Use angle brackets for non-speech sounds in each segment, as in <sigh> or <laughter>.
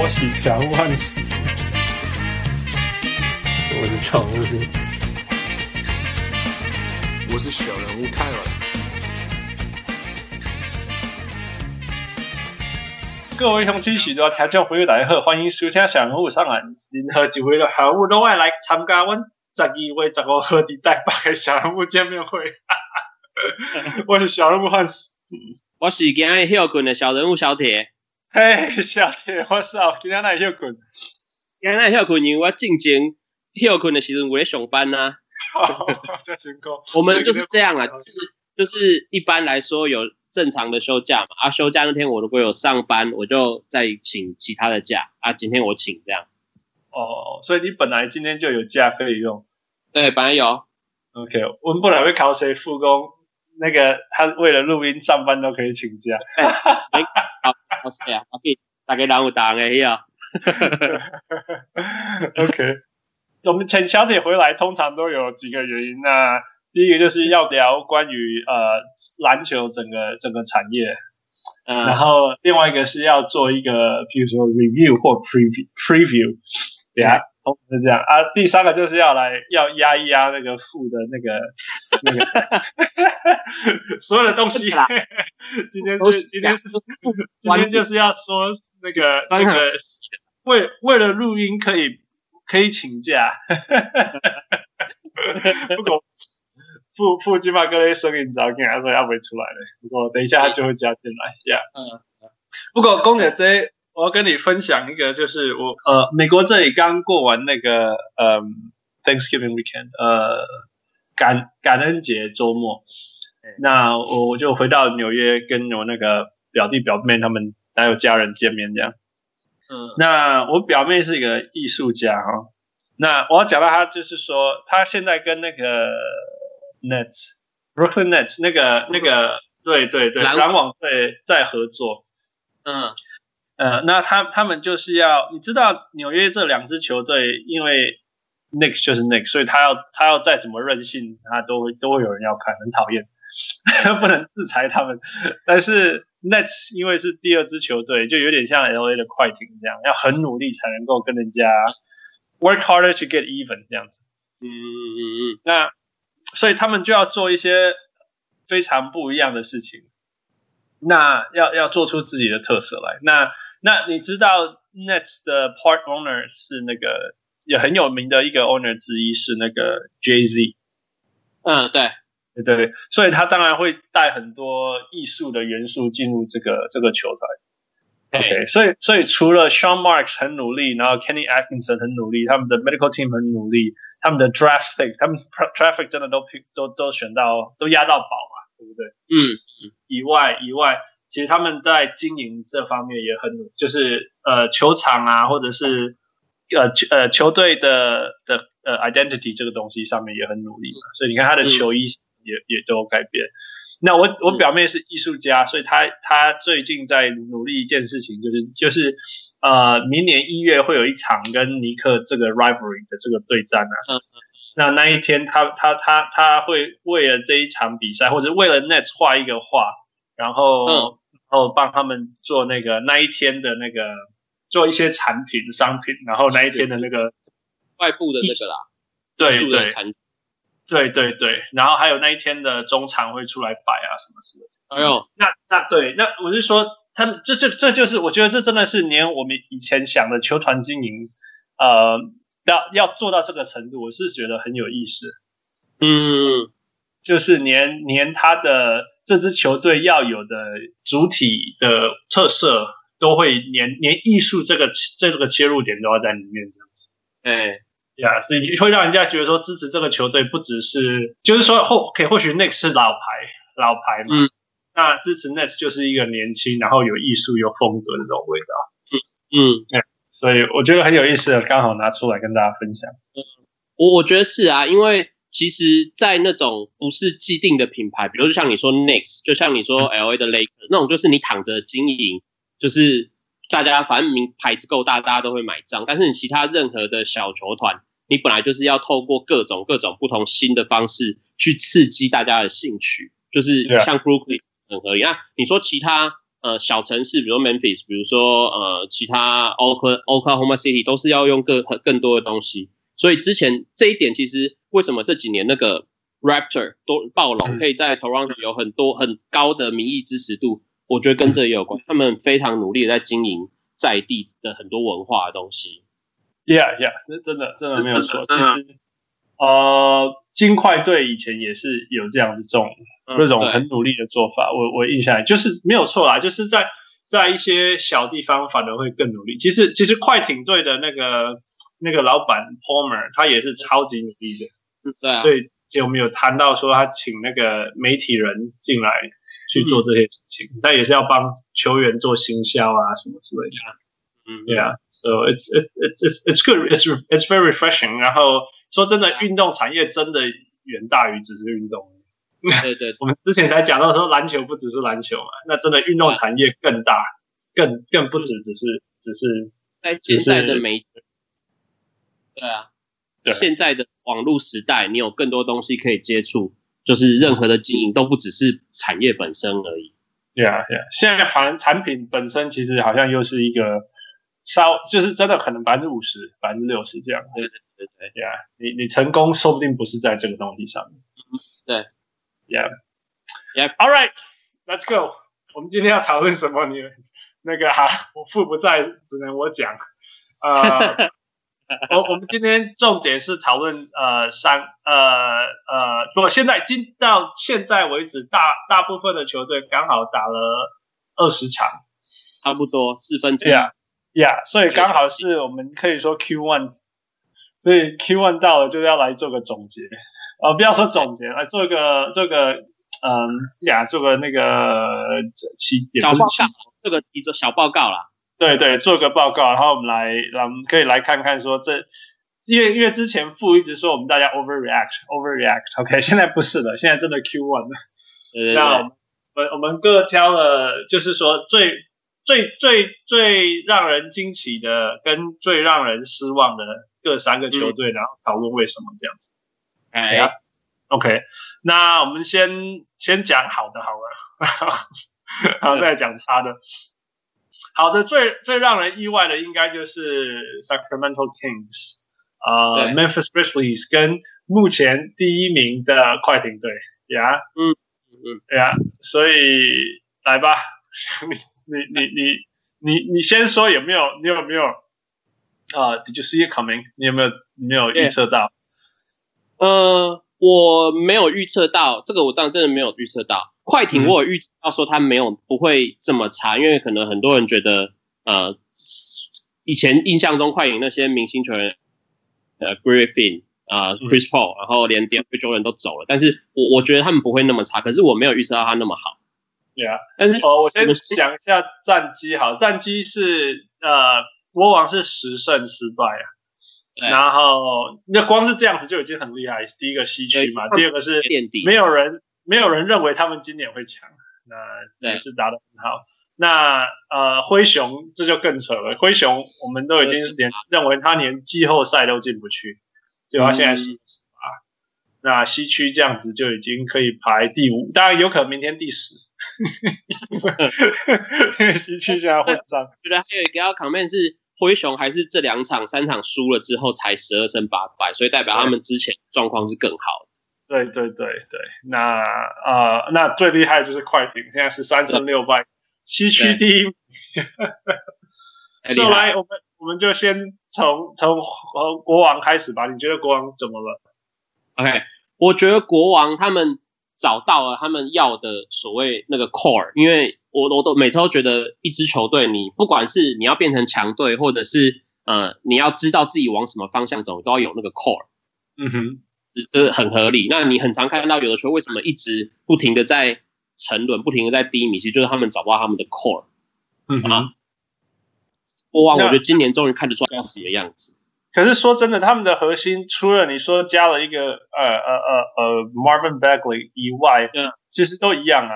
我是小人物汉斯，我是常务，我是小人物泰文。各位乡亲，许多听众朋友大家好，欢迎收听小人物上岸。任何一位的好物都爱来参加阮十二月十五号的台北的小人物见面会。<laughs> 我是小人物汉斯，我是今日休困的小人物小铁。嘿，小铁，我操，今天哪会休困？今天哪会休困？因为我进前休困的时阵，我在上班呐。在辛苦。我们就是这样啊，就是就是一般来说有正常的休假嘛。啊，休假那天我如果有上班，我就再请其他的假。啊，今天我请这样。哦，所以你本来今天就有假可以用？对，本来有。OK，我们本来会考谁复工？那个他为了录音上班都可以请假。哎，好，好谢啊，OK，大家人有打的呀。<laughs> OK，我们请小铁回来，通常都有几个原因。那第一个就是要聊关于呃篮球整个整个产业，嗯，然后另外一个是要做一个，比如说 review 或 preview preview，对啊。是这样啊，第三个就是要来要压一压那个负的那个那个所有的东西。今天是今天是今天就是要说那个 <laughs> 那个为为了录音可以可以请假。不过副副金马哥的声音早听他说要不出来了，不过等一下他就会加进来。呀，嗯，不过公牛这。我要跟你分享一个，就是我呃，美国这里刚过完那个呃，Thanksgiving weekend，呃，感感恩节周末，那我我就回到纽约，跟我那个表弟表妹他们还有家人见面这样。嗯，那我表妹是一个艺术家哈，那我要讲到她，就是说她现在跟那个 Nets，Brooklyn Nets 那个那个对对对篮网队在合作，嗯。呃，那他他们就是要，你知道纽约这两支球队，因为 Knicks 就是 Knicks，所以他要他要再怎么任性，他都会都会有人要看，很讨厌，<laughs> 不能制裁他们。但是 Nets 因为是第二支球队，就有点像 LA 的快艇这样，要很努力才能够跟人家 work harder to get even 这样子。嗯嗯嗯嗯。那所以他们就要做一些非常不一样的事情，那要要做出自己的特色来。那那你知道 Nets 的 part owner 是那个也很有名的一个 owner 之一是那个 Jay Z，嗯，对，对对，所以他当然会带很多艺术的元素进入这个这个球团。OK，所以所以除了 Sean Marks 很努力，然后 Kenny Atkinson 很努力，他们的 medical team 很努力，他们的 draft pick，他们 draft pick 真的都都都选到都压到宝嘛，对不对？嗯嗯，以外以外。其实他们在经营这方面也很努，就是呃球场啊，或者是呃球呃球队的的呃 identity 这个东西上面也很努力嘛。所以你看他的球衣也、嗯、也都有改变。那我我表妹是艺术家，所以她她最近在努力一件事情，就是就是呃明年一月会有一场跟尼克这个 rivalry 的这个对战啊。嗯、那那一天他他他他会为了这一场比赛，或者为了 Nets 画一个画，然后。嗯然后帮他们做那个那一天的那个做一些产品商品，然后那一天的那个外部的那个啦，对对对对对，然后还有那一天的中场会出来摆啊什么之类的。哎呦，那那对，那我是说，他们这这这就是我觉得这真的是连我们以前想的球团经营，呃，要要做到这个程度，我是觉得很有意思。嗯，就是连连他的。这支球队要有的主体的特色，都会连连艺术这个这个切入点都要在里面这样子。哎呀，所以会让人家觉得说支持这个球队不只是，就是说或可以或许 Knicks 是老牌老牌嘛，嗯、那支持 Nets 就是一个年轻然后有艺术有风格的这种味道。嗯嗯，对，所以我觉得很有意思，刚好拿出来跟大家分享。嗯，我我觉得是啊，因为。其实，在那种不是既定的品牌，比如就像你说 Knicks，就像你说 LA 的 Lakers，那种就是你躺着经营，就是大家反正名牌子够大，大家都会买账。但是你其他任何的小球团，你本来就是要透过各种各种不同新的方式去刺激大家的兴趣，就是像 Brooklyn 很合理。那你说其他呃小城市，比如说 Memphis，比如说呃其他 Oklahoma City，都是要用更更多的东西。所以之前这一点，其实为什么这几年那个 Raptor 都暴龙可以在 Toronto 有很多很高的民意支持度，我觉得跟这也有关。他们非常努力的在经营在地的很多文化的东西。Yeah, yeah，这真的真的没有错。其实，呃，金块队以前也是有这样子这种那种很努力的做法。我我印象就是没有错啦，就是在在一些小地方反而会更努力。其实其实快艇队的那个。那个老板 Palmer 他也是超级努力的，对啊，所以有没有谈到说他请那个媒体人进来去做这些事情？嗯、他也是要帮球员做行销啊什么之类的。嗯，Yeah，so it's it it's it's good it's it's very refreshing。然后说真的，运动产业真的远大于只是运动。对对，<laughs> 我们之前才讲到说篮球不只是篮球嘛，那真的运动产业更大，更更不止只是只是在现在的媒体。对啊，对，现在的网络时代，你有更多东西可以接触，就是任何的经营都不只是产业本身而已。对啊，对啊，现在反正产品本身其实好像又是一个稍，就是真的可能百分之五十、百分之六十这样。对对对对，对啊，你你成功说不定不是在这个东西上面。对，Yeah，Yeah，All right，Let's go。我们今天要讨论什么？你那个哈，我父不在，只能我讲。呃。<laughs> 我我们今天重点是讨论呃三呃呃，如果现在今到现在为止，大大部分的球队刚好打了二十场，差不多四分之一。呀呀，所以刚好是我们可以说 Q one，所以 Q one 到了就要来做个总结，呃，不要说总结，来做一个做个嗯呀，做个那个七点小报告，这个一个小报告啦。对对，做个报告，然后我们来，我们可以来看看说这，因为因为之前父一直说我们大家 overreact，overreact，OK，<laughs> okay? 现在不是的，现在真的 Q one 了。对对对，那我们我们各挑了，就是说最最最最让人惊奇的跟最让人失望的各三个球队，嗯、然后讨论为什么这样子。哎。呀，OK，那我们先先讲好的好了，然后再讲差的。好的，最最让人意外的应该就是 Sacramento Kings，呃，Memphis Grizzlies 跟目前第一名的快艇队，呀，嗯嗯，呀，所以来吧，<laughs> 你你你你你你先说有没有你有没有啊？Did you see it coming？你有没有你没有预测到？呃，我没有预测到，这个我当然真的没有预测到。快艇我有预测到说他没有不会这么差，嗯、因为可能很多人觉得，呃，以前印象中快艇那些明星球员，呃，Griffin 啊、呃、Chris Paul，、嗯、然后连 DeAndre Jordan 都走了，但是我我觉得他们不会那么差，可是我没有预测到他那么好。对啊，但是哦，我先讲一下战绩，好，战绩是呃，国王是十胜十败啊，然后那光是这样子就已经很厉害，第一个西区嘛，第二个是没有人。没有人认为他们今年会强，那也是打得很好。那呃，灰熊这就更扯了。灰熊我们都已经连认为他连季后赛都进不去，结果他现在是十八。那西区这样子就已经可以排第五，当然有可能明天第十，<laughs> 因为西区现在混战。觉得还有一个要 comment 是灰熊还是这两场三场输了之后才十二胜八败，所以代表他们之前状况是更好的。对对对对，那呃，那最厉害就是快艇，现在是三胜六败，西区第一。说来，我们我们就先从从呃国王开始吧。你觉得国王怎么了？OK，我觉得国王他们找到了他们要的所谓那个 core，因为我我都每次都觉得一支球队，你不管是你要变成强队，或者是呃你要知道自己往什么方向走，都要有那个 core。嗯哼。这很合理。那你很常看到有的球为什么一直不停的在沉沦，不停的在低迷，其实就是他们找不到他们的 core。嗯哼啊，国王，我觉得今年终于看得出来自己的样子。可是说真的，他们的核心除了你说加了一个呃呃呃呃 Marvin Bagley 以外，嗯，其实都一样啊。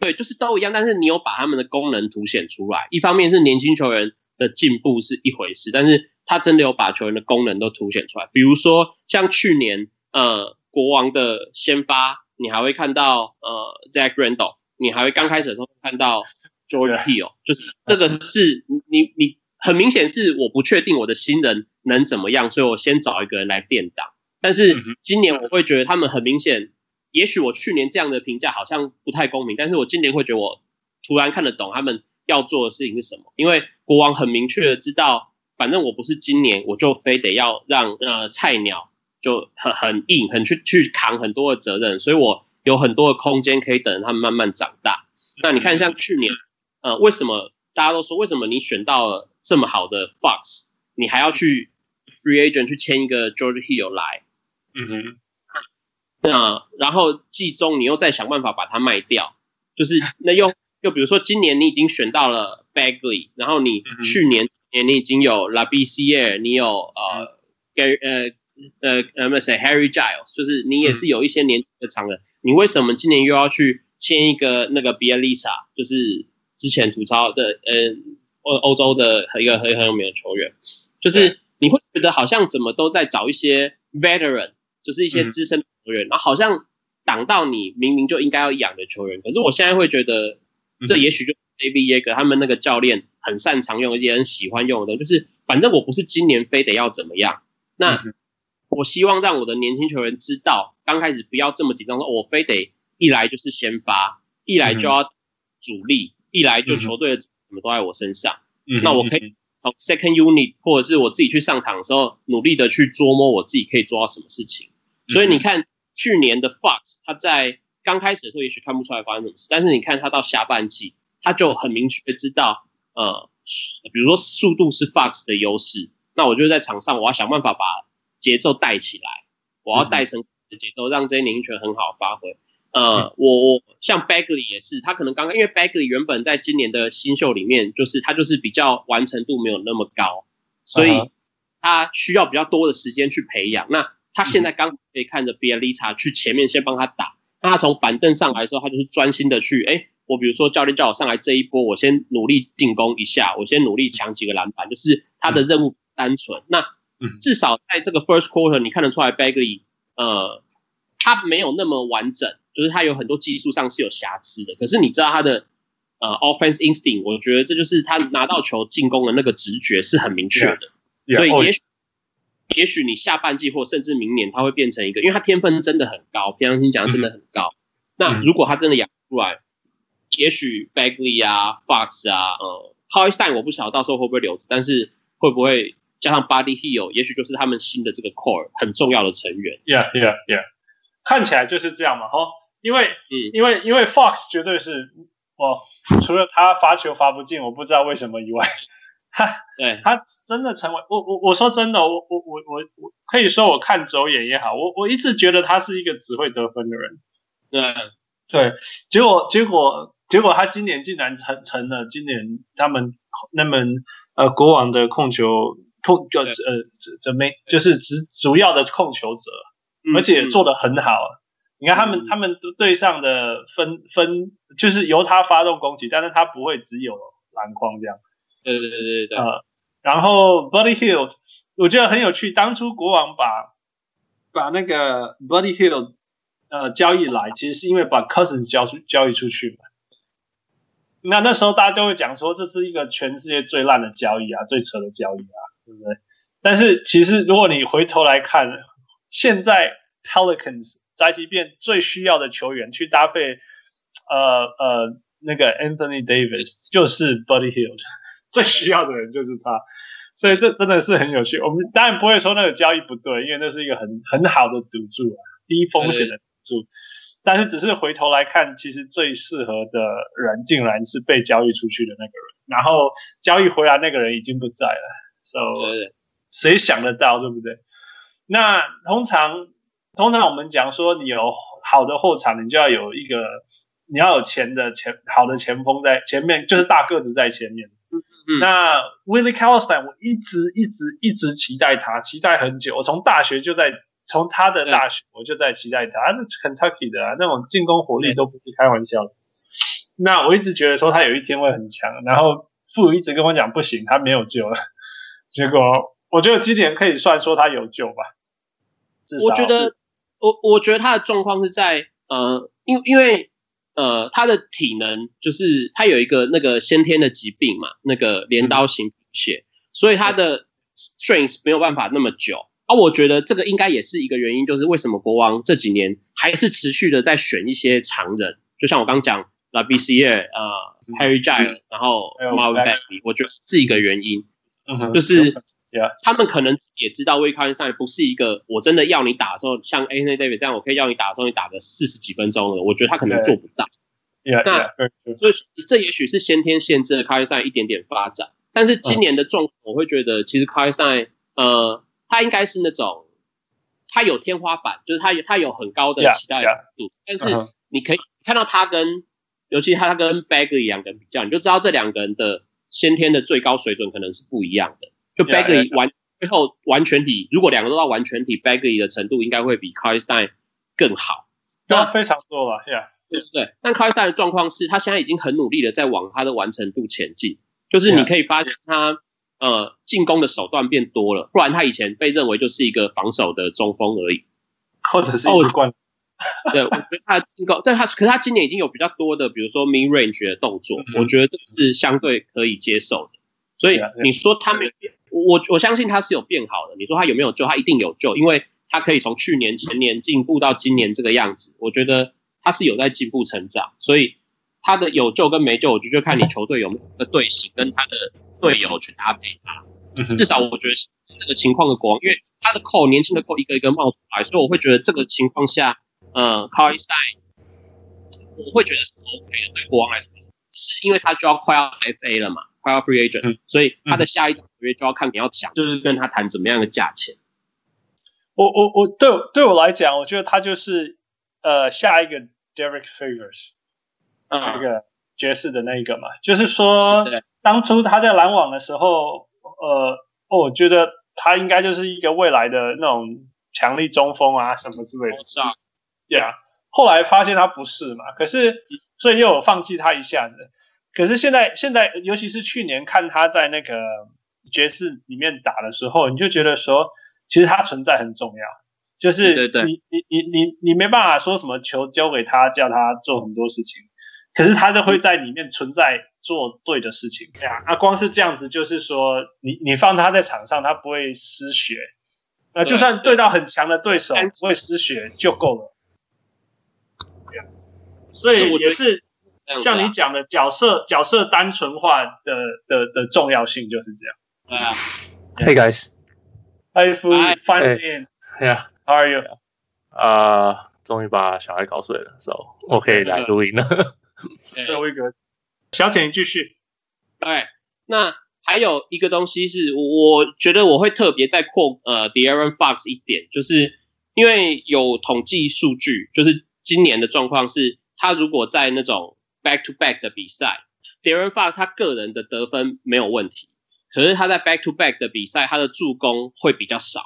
对，就是都一样，但是你有把他们的功能凸显出来。一方面是年轻球员的进步是一回事，但是。他真的有把球员的功能都凸显出来，比如说像去年，呃，国王的先发，你还会看到呃，Zach Randolph，你还会刚开始的时候看到 George <laughs> Hill，就是这个是你你很明显是我不确定我的新人能怎么样，所以我先找一个人来垫档。但是今年我会觉得他们很明显，也许我去年这样的评价好像不太公平，但是我今年会觉得我突然看得懂他们要做的事情是什么，因为国王很明确的知道，反正我不是今年我就非得要让呃菜鸟就很很硬很去去扛很多的责任，所以我有很多的空间可以等他们慢慢长大。那你看像去年。呃，为什么大家都说为什么你选到了这么好的 Fox，你还要去 Free Agent 去签一个 George Hill 来？嗯哼，那然后季中你又再想办法把它卖掉，就是那又又比如说今年你已经选到了 Bagley，然后你去年年你已经有 Labissiere，你有呃 Gary 呃呃呃那谁 Harry Giles，就是你也是有一些年轻的长人，你为什么今年又要去签一个那个 b i e l i s a 就是？之前吐槽的，嗯，欧欧洲的一个很很有名的球员，就是你会觉得好像怎么都在找一些 veteran，就是一些资深球员，然后好像挡到你明明就应该要养的球员。可是我现在会觉得，这也许就是 David Joerger 他们那个教练很擅长用，也很喜欢用的，就是反正我不是今年非得要怎么样，那我希望让我的年轻球员知道，刚开始不要这么紧张，说我非得一来就是先发，一来就要主力。一来就球队的什么都在我身上，嗯、那我可以从 second unit 或者是我自己去上场的时候，努力的去琢磨我自己可以做到什么事情。嗯、所以你看去年的 Fox，他在刚开始的时候也许看不出来发生什么事，但是你看他到下半季，他就很明确知道，呃，比如说速度是 Fox 的优势，那我就在场上我要想办法把节奏带起来，我要带成节奏，让这些年轻球员很好发挥。呃，我我像 Bagley 也是，他可能刚刚因为 Bagley 原本在今年的新秀里面，就是他就是比较完成度没有那么高，所以他需要比较多的时间去培养。那他现在刚可以看着 Bielica 去前面先帮他打，那他从板凳上来的时候，他就是专心的去，哎，我比如说教练叫我上来这一波，我先努力进攻一下，我先努力抢几个篮板，就是他的任务单纯。那至少在这个 First Quarter 你看得出来 Bagley，呃，他没有那么完整。就是他有很多技术上是有瑕疵的，可是你知道他的呃 offense instinct，我觉得这就是他拿到球进攻的那个直觉是很明确的。Yeah, yeah, 所以也许、oh, 也许你下半季或甚至明年他会变成一个，因为他天分真的很高，平常心讲真的很高。嗯、那如果他真的养出来，嗯、也许 Bagley 啊，Fox 啊，呃 Cauley-Stein 我不晓得到时候会不会留着，但是会不会加上 Buddy Hield，也许就是他们新的这个 core 很重要的成员。Yeah, yeah, yeah，看起来就是这样嘛，哈。因为，因为，因为 Fox 绝对是，哦，除了他罚球罚不进，我不知道为什么以外，他，对，他真的成为我，我，我说真的，我，我，我，我，我可以说我看走眼也好，我，我一直觉得他是一个只会得分的人，对，对，结果，结果，结果他今年竟然成成了今年他们那门呃国王的控球控呃这没就是主主要的控球者，而且做得很好。嗯你看他们，他们都对上的分分就是由他发动攻击，但是他不会只有篮筐这样。对对对对对。呃，然后 Buddy Hield 我觉得很有趣，当初国王把把那个 Buddy Hield 呃交易来，其实是因为把 Cousins 交出交易出去嘛。那那时候大家都会讲说，这是一个全世界最烂的交易啊，最扯的交易啊，对不对？但是其实如果你回头来看，现在 Pelicans。宅急便最需要的球员去搭配，呃呃，那个 Anthony Davis 就是 Buddy Hield，最需要的人就是他，所以这真的是很有趣。我们当然不会说那个交易不对，因为那是一个很很好的赌注啊，低风险的赌注。但是只是回头来看，其实最适合的人竟然是被交易出去的那个人，然后交易回来那个人已经不在了。So 谁想得到，对不对？那通常。通常我们讲说，你有好的后场，你就要有一个，你要有钱的前好的前锋在前面，就是大个子在前面。那 Willie Cauley-Stein 我一直一直一直期待他，期待很久。我从大学就在，从他的大学我就在期待他。那 Kentucky 的啊，那种进攻火力都不是开玩笑的。那我一直觉得说他有一天会很强，然后父一直跟我讲不行，他没有救了。结果我觉得今年可以算说他有救吧。至少我觉得。我我觉得他的状况是在呃，因因为呃，他的体能就是他有一个那个先天的疾病嘛，那个镰刀型血，所以他的 strength 没有办法那么久。啊，我觉得这个应该也是一个原因，就是为什么国王这几年还是持续的在选一些常人，就像我刚讲 Labissiere 啊，Harry Giles，然后 Marvin Bagley，我觉得是一个原因，就是他们可能也知道 Willie Cauley-Stein 不是一个我真的要你打的时候，像 Anthony David 这样，我可以要你打的时候，你打个四十几分钟了，我觉得他可能做不到。Yeah, 那所以这也许是先天限制了 Cauley-Stein 一点点发展，但是今年的状况，我会觉得其实 Cauley-Stein 呃。他应该是那种，他有天花板，就是他有他有很高的期待度.但是你可以看到他跟，uh. 尤其他跟 Bagley 两个人比较，你就知道这两个人的先天的最高水准可能是不一样的。就 Bagley 完.最后完全体，如果两个都到完全体，Bagley 的程度应该会比 Cauley-Stein 更好。那非常多了，Yeah，对对。但 Cauley-Stein 的状况是他现在已经很努力的在往他的完成度前进，就是你可以发现他。呃，进攻的手段变多了，不然他以前被认为就是一个防守的中锋而已，或者是一支冠。<laughs> 对，我觉得他的进攻，但他可是他今年已经有比较多的，比如说 mid range 的动作，嗯，我觉得这是相对可以接受的。所以你说他没有，我我相信他是有变好的。你说他有没有救？他一定有救，因为他可以从去年、前年进步到今年这个样子，我觉得他是有在进步成长。所以他的有救跟没救，我觉得就看你球队有没有个队形跟他的。队友去搭配他，至少我觉得是这个情况的国王，因为他的扣年轻的扣一个一个冒出来，所以我会觉得这个情况下，呃，Cauley-Stein 我会觉得是 OK 的。对国王来说，是因为他就要快要 FA 了嘛，快要 Free Agent，、嗯、所以他的下一场合约就要看你要讲，就是跟他谈怎么样的价钱。我我我对对我来讲，我觉得他就是呃下一个 Derek Favors，那、嗯、个爵士的那一个嘛，就是说。当初他在篮网的时候，呃，我觉得他应该就是一个未来的那种强力中锋啊，什么之类的。是啊，对啊。后来发现他不是嘛，可是所以又有放弃他一下子。可是现在现在，尤其是去年看他在那个爵士里面打的时候，你就觉得说，其实他存在很重要。就是你你你你你没办法说什么球交给他，叫他做很多事情。可是他就会在里面存在做对的事情，对啊，那光是这样子，就是说你你放他在场上，他不会失血，呃，就算对到很强的对手，不会失血就够了。对啊，所以也是像你讲的角色角色单纯化的的的重要性就是这样。对啊，Hey guys，Hi Fu，Fine in，Yeah，How are you？啊，终于把小孩搞睡了，So 我可以来录音了。最后一个，小铁你继续。哎，那还有一个东西是，我觉得我会特别再扩呃 De'Aaron Fox 一点，就是因为有统计数据，就是今年的状况是，他如果在那种 back to back 的比赛，De'Aaron Fox 他个人的得分没有问题，可是他在 back to back 的比赛，他的助攻会比较少。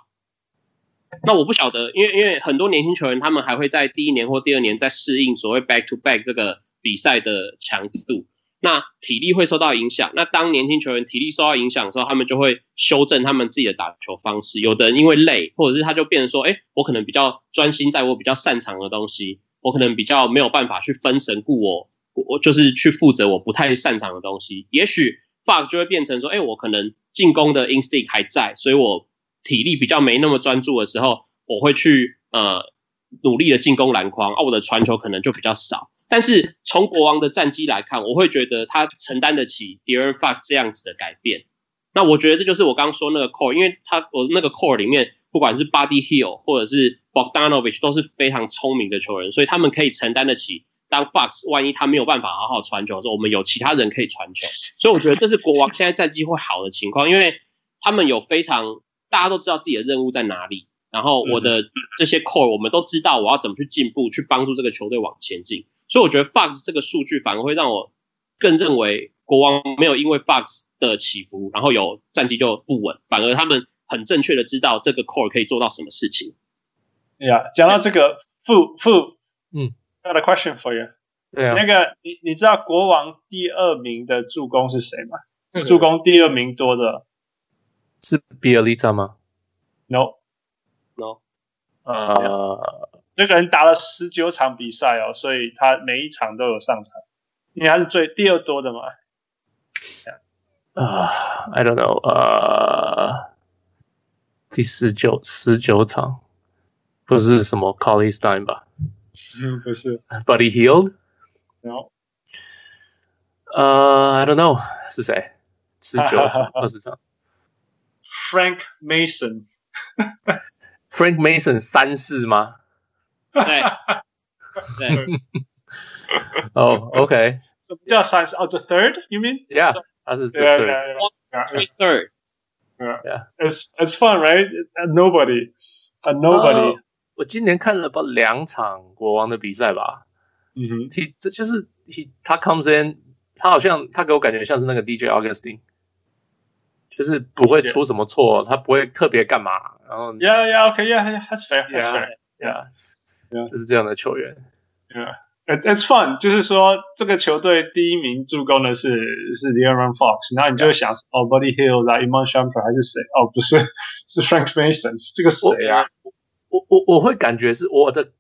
那我不晓得，因为因为很多年轻球员他们还会在第一年或第二年在适应所谓 back to back 这个。比赛的强度，那体力会受到影响。那当年轻球员体力受到影响的时候，他们就会修正他们自己的打球方式。有的人因为累，或者是他就变成说：“哎，我可能比较专心在我比较擅长的东西，我可能比较没有办法去分神顾我，我就是去负责我不太擅长的东西。”也许 Fox 就会变成说：“哎，我可能进攻的 instinct 还在，所以我体力比较没那么专注的时候，我会去呃努力的进攻篮筐，啊，我的传球可能就比较少。”但是从国王的战绩来看，我会觉得他承担得起 De'Aaron Fox 这样子的改变。那我觉得这就是我刚刚说那个 core，因为他我那个 core 里面，不管是 Buddy Hield 或者是 Bogdanovich 都是非常聪明的球员，所以他们可以承担得起。当 Fox 万一他没有办法好好传球的时候，我们有其他人可以传球。所以我觉得这是国王现在战绩会好的情况，因为他们有非常大家都知道自己的任务在哪里，然后我的这些 core 我们都知道我要怎么去进步，去帮助这个球队往前进。所以我觉得 Fox 这个数据反而会让我更认为国王没有因为 Fox 的起伏，然后有战绩就不稳，反而他们很正确的知道这个 core 可以做到什么事情。哎呀，讲到这个负负，嗯，got a question for you。对啊，那个你你知道国王第二名的助攻是谁吗？嗯、助攻第二名多的是比尔利扎吗？No，No，呃。这个人打了十九场比赛哦，所以他每一场都有上场，因为他是最第二多的嘛。啊、uh,，I don't know，呃、uh,，第十九十九场不是什么 Cauley-Stein 吧？嗯，不是。Buddy Hield？No。呃，I don't know，是谁？十九场二十场。 Frank <laughs> Mason。 Frank Mason 三<laughs> 世吗？对。对。哦、oh,，OK。什么叫三世？哦、oh,，the third？You <laughs> mean？Yeah。他是 the third。Yeah, third. Yeah. It's it's fun, right? And nobody, and nobody.、Uh, 我今年看了不两场国王的比赛吧。嗯哼。他这就是 he 他 comes in，他好像他给我感觉像是那个 DJ Augustine。就是不会出什么错，他不会特别干嘛，然后 Yeah, yeah, okay, yeah, that's fair, that's fair, yeah, yeah，就是这样的球员。Yeah, it's it's fun，就是说这个球队第一名助攻的是是 De'Aaron Fox，然后你就会想哦，Buddy Hield 啊，Iman Shumpert 还是谁？哦，不是，是 Frank Mason，这个谁啊？我我我会感觉是我的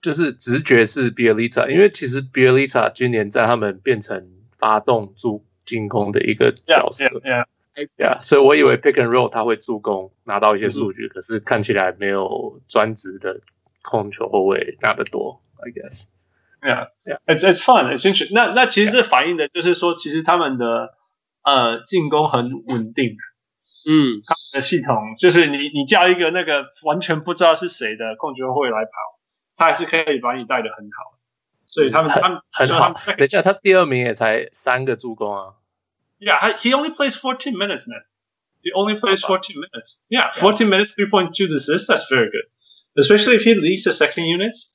就是直觉是 b i e l i t a 因为其实 b i e l i t a 今年在他们变成发动助进攻的一个角色。Yeah, yeah, yeah. 对呀，所以我以为 pick and roll 他会助攻拿到一些数据，嗯，可是看起来没有专职的控球后卫拿得多。I guess. Yeah, yeah. It's it's fun. It's interesting. 那那其实这反映的就是说，其实他们的呃进攻很稳定。嗯，他们的系统就是你你叫一个那个完全不知道是谁的控球后卫来跑，他还是可以把你带得很好。所以他们他们很好。等一下，他第二名也才三个助攻啊。Yeah, he only plays fourteen minutes, man. He only plays fourteen minutes. Yeah, fourteen minutes, three point two assists. That's very good. Especially if he leads the second units.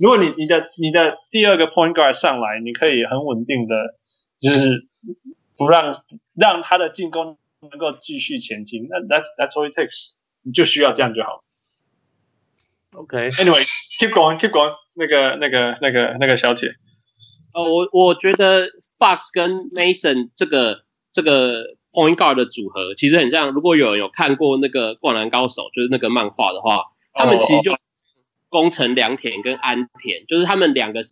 如果你你的你的第二个 point guard 上来，你可以很稳定的，就是不让让他的进攻能够继续前进。那 that's that's all it takes. 你就需要这样就好。OK. Anyway, keep going, keep going. 那个那个那个那个小姐。呃，我我觉得 Fox 跟 Mason 这个这个 Point Guard 的组合其实很像。如果有人有看过那个《灌篮高手》，就是那个漫画的话，他们其实就宫城良田跟安田，就是他们两个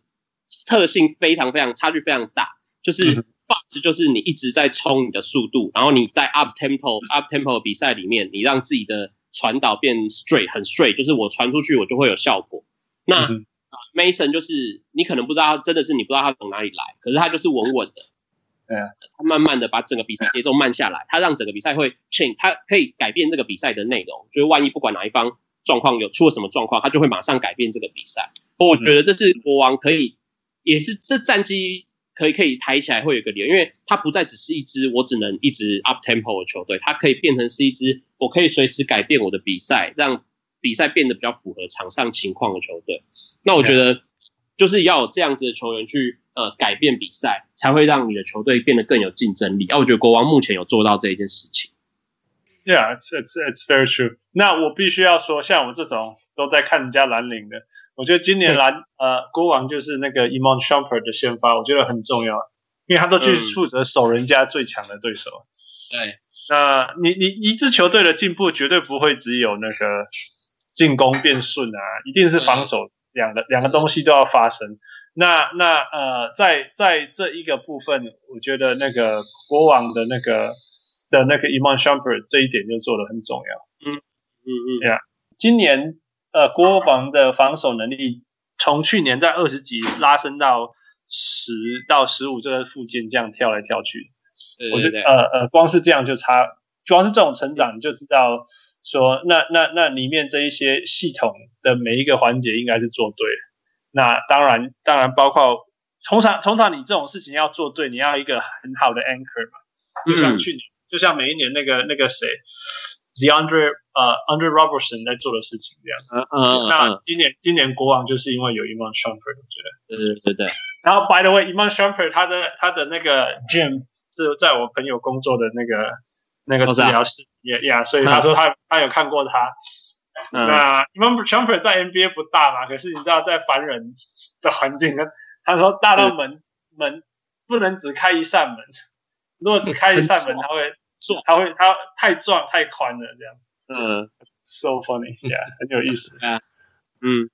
特性非常非常差距非常大。就是 Fox 就是你一直在冲你的速度，然后你在 Up Tempo Up Tempo 的比赛里面，你让自己的传导变 Straight 很 Straight，就是我传出去我就会有效果。那、嗯 Mason 就是你可能不知道，真的是你不知道他从哪里来，可是他就是稳稳的，<laughs> 对啊，他慢慢的把整个比赛节奏慢下来，他让整个比赛会 change，他可以改变这个比赛的内容，就是万一不管哪一方状况有出了什么状况，他就会马上改变这个比赛。我觉得这是国王可以，也是这战绩可以可以抬起来会有一个理由，因为它不再只是一支我只能一直 up tempo 的球队，它可以变成是一支我可以随时改变我的比赛，让。比赛变得比较符合场上情况的球队，那我觉得就是要有这样子的球员去呃改变比赛，才会让你的球队变得更有竞争力。啊，我觉得国王目前有做到这一件事情。Yeah, it's it's it's very true。那我必须要说，像我这种都在看人家蓝领的，我觉得今年蓝呃国王就是那个 Iman Shumpert 的先发，我觉得很重要，因为他都去负责守人家最强的对手。嗯、对，那你你一支球队的进步绝对不会只有那个。进攻变顺啊，一定是防守两个两个东西都要发生。那那呃，在在这一个部分，我觉得那个国王的那个的那个 Iman Shumpert 这一点就做的很重要。嗯嗯嗯，对啊，今年呃国防的防守能力从去年在二十几拉升到十到十五这个附近，这样跳来跳去。对对对，我觉得呃呃，光是这样就差，光是这种成长你就知道。说那那那里面这一些系统的每一个环节应该是做对，那当然当然包括通常通常你这种事情要做对，你要一个很好的 anchor 嘛，就像去年、嗯、就像每一年那个那个谁，DeAndre 呃 Andre Robertson 在做的事情这样子。嗯嗯。那今年今年国王就是因为有 Iman Shumpert，我觉得。对对对对。然后 By the way，Iman Shumpert 他的他的那个 gym 是在我朋友工作的那个。那个治疗室也呀，所以他说他他有看过他。嗯、那 Iman Shumpert 在 NBA 不大嘛，可是你知道在凡人的环境，他说大到门、嗯、门不能只开一扇门，如果只开一扇门，他会撞，他会他太壮太宽了这样。嗯，so funny，yeah，<laughs> 很有意思。啊，嗯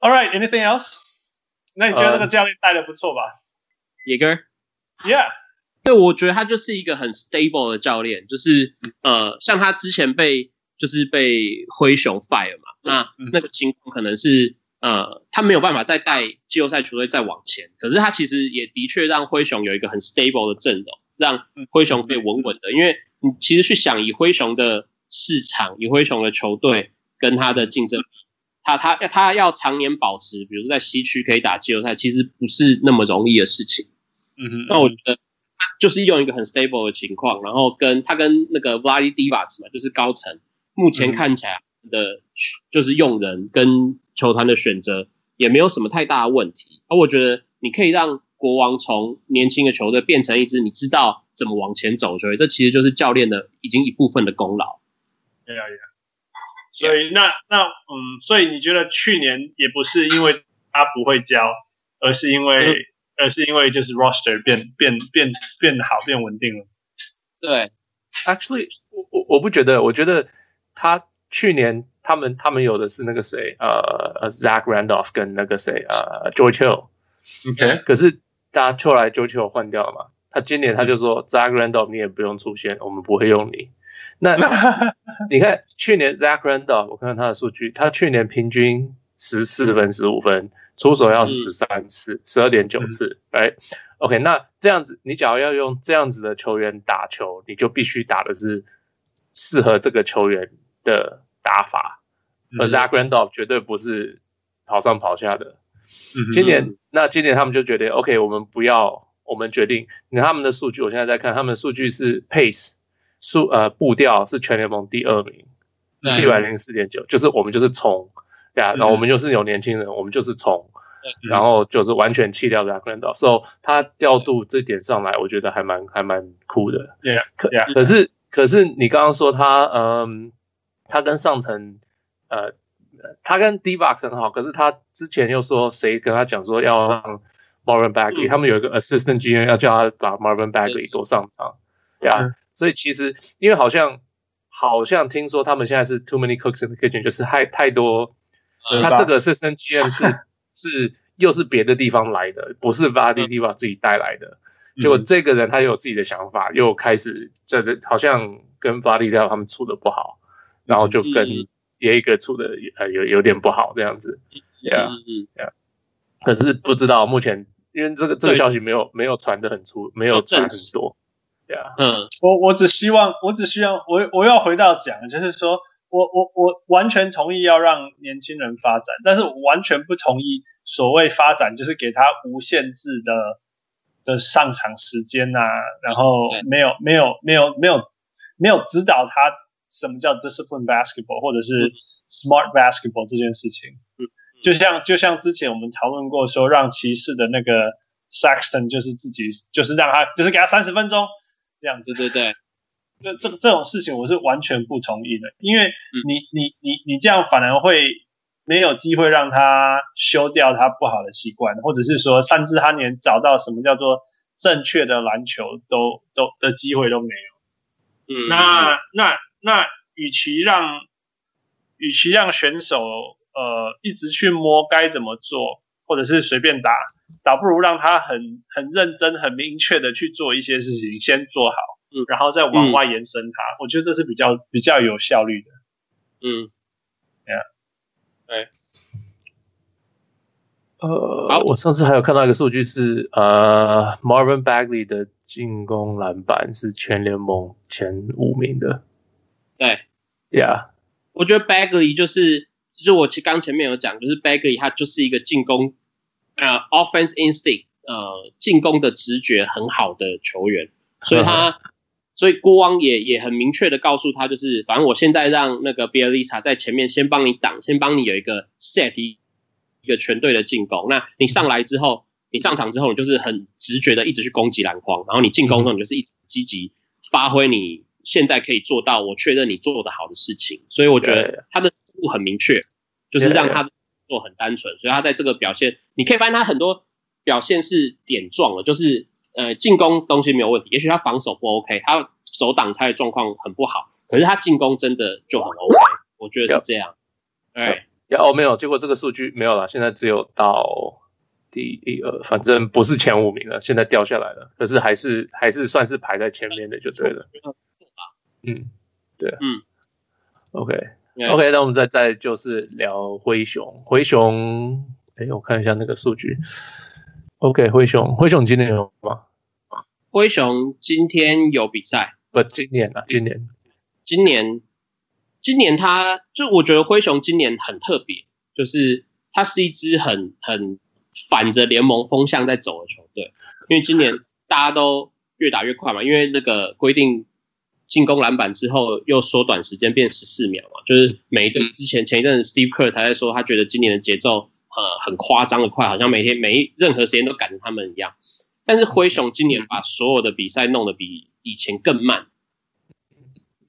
，All right, anything else？那你觉得这个教练带的不错吧？野哥，Yeah，对，我觉得他就是一个很 stable 的教练，就是呃，像他之前被就是被灰熊 fire 嘛，那那个情况可能是呃，他没有办法再带季后赛球队再往前，可是他其实也的确让灰熊有一个很 stable 的阵容，让灰熊可以稳稳的，因为你其实去想以灰熊的市场，以灰熊的球队跟他的竞争。他他要他要常年保持，比如说在西区可以打季后赛，其实不是那么容易的事情。嗯哼，那我觉得他就是用一个很 stable 的情况，然后跟他跟那个 Vladi Divac 嘛，就是高层，目前看起来的，就是用人跟球团的选择也没有什么太大的问题。而我觉得你可以让国王从年轻的球队变成一支你知道怎么往前走的球队，这其实就是教练的已经一部分的功劳。对啊，对啊。所以那那嗯，所以你觉得去年也不是因为他不会教，而是因为、嗯、而是因为就是 roster 变变变变好变稳定了。对，actually 我我我不觉得，我觉得他去年他们他们有的是那个谁呃 Zach Randolph 跟那个谁呃 George Hill，OK，可是大家后来 George Hill 换掉了嘛，他今年他就说 Zach Randolph 你也不用出现，我们不会用你。那 <laughs> 你看去年 Zach Randolph，我看看他的数据，他去年平均十四分十五分，出手要十三次，十二点九次，哎、嗯 right?，OK，那这样子，你假如要用这样子的球员打球，你就必须打的是适合这个球员的打法，嗯、而 Zach Randolph 绝对不是跑上跑下的。嗯、今年，那今年他们就觉得，OK，我们不要，我们决定，你看他们的数据，我现在在看，他们的数据是 pace。速呃步调是全联盟第二名，一百零四点九，就是我们就是冲呀，然后我们就是有年轻人，我们就是冲，然后就是完全弃掉 Zach Randolph，所以他调度这点上来，我觉得还蛮还蛮酷的。对呀，可可是可是你刚刚说他嗯，他跟上层呃，他跟 D-Box 很好，可是他之前又说谁跟他讲说要让 Marvin Bagley，他们有一个 Assistant GM 要叫他把 Marvin Bagley 多上场。呀、yeah，所以其实因为好像好像听说他们现在是 too many cooks in the kitchen，就是太太多，他这个是升 GM 是是又是别的地方来的，不是 Vlade Divac 自己带来的。结果这个人他有自己的想法，又开始这这好像跟 Vlade Divac 他们处的不好，然后就跟也一个处的呃有有点不好这样子。呀呀，可是不知道目前因为这个这个消息没有没有传的很出，没有传很多。Yeah. 嗯，我我只希望，我只希望，我我要回到讲，就是说我我我完全同意要让年轻人发展，但是我完全不同意所谓发展就是给他无限制的的上场时间呐、啊，然后没有没有没有没有没有指导他什么叫 discipline basketball 或者是 smart basketball 这件事情。嗯，就像就像之前我们讨论过说，让骑士的那个 Saxton 就是自己就是让他就是给他三十分钟。这样子对不对？这这这种事情我是完全不同意的，因为你你你你这样反而会没有机会让他修掉他不好的习惯，或者是说甚至他连找到什么叫做正确的篮球都都的机会都没有。嗯，那那那与其让与其让选手呃一直去摸该怎么做，或者是随便打。倒不如让他很很认真、很明确的去做一些事情，先做好，嗯，然后再往外延伸它。嗯、我觉得这是比较比较有效率的。嗯，对啊，对。呃，好，我上次还有看到一个数据是，呃，Marvin Bagley 的进攻篮板是全联盟前五名的。对，Yeah，我觉得 Bagley 就是，就是我其刚前面有讲，就是 Bagley 他就是一个进攻。呃、uh,，offense instinct，呃，进攻的直觉很好的球员，所以他，所以国王也也很明确的告诉他，就是反正我现在让那个 Bjelica 在前面先帮你挡，先帮你有一个 set 一个全队的进攻，那你上来之后，你上场之后，你就是很直觉的一直去攻击篮筐，然后你进攻之后你就是一直积极发挥你现在可以做到，我确认你做的好的事情，所以我觉得他的思路很明确，就是让他。做很单纯，所以他在这个表现，你可以发现他很多表现是点状的，就是呃进攻东西没有问题，也许他防守不 OK，他手挡拆的状况很不好，可是他进攻真的就很 OK，我觉得是这样。对哦，没有，结果这个数据没有了，现在只有到第一二，反正不是前五名了，现在掉下来了。可是还是还是算是排在前面的，就对了。嗯，对，嗯，OK，OK，、okay. okay, 那我们再再就是聊灰熊，灰熊，哎，我看一下那个数据。OK，灰熊，灰熊今年有吗？灰熊今天有比赛，不，今年啊，今年，今年。今年他就我觉得灰熊今年很特别，就是他是一支很很反着联盟风向在走的球队，因为今年大家都越打越快嘛，因为那个规定进攻篮板之后又缩短时间变十四秒嘛，就是每一队之前前一阵子 Steve Kerr 才在说他觉得今年的节奏呃很夸张的快，好像每天每一任何时间都赶着他们一样，但是灰熊今年把所有的比赛弄得比以前更慢，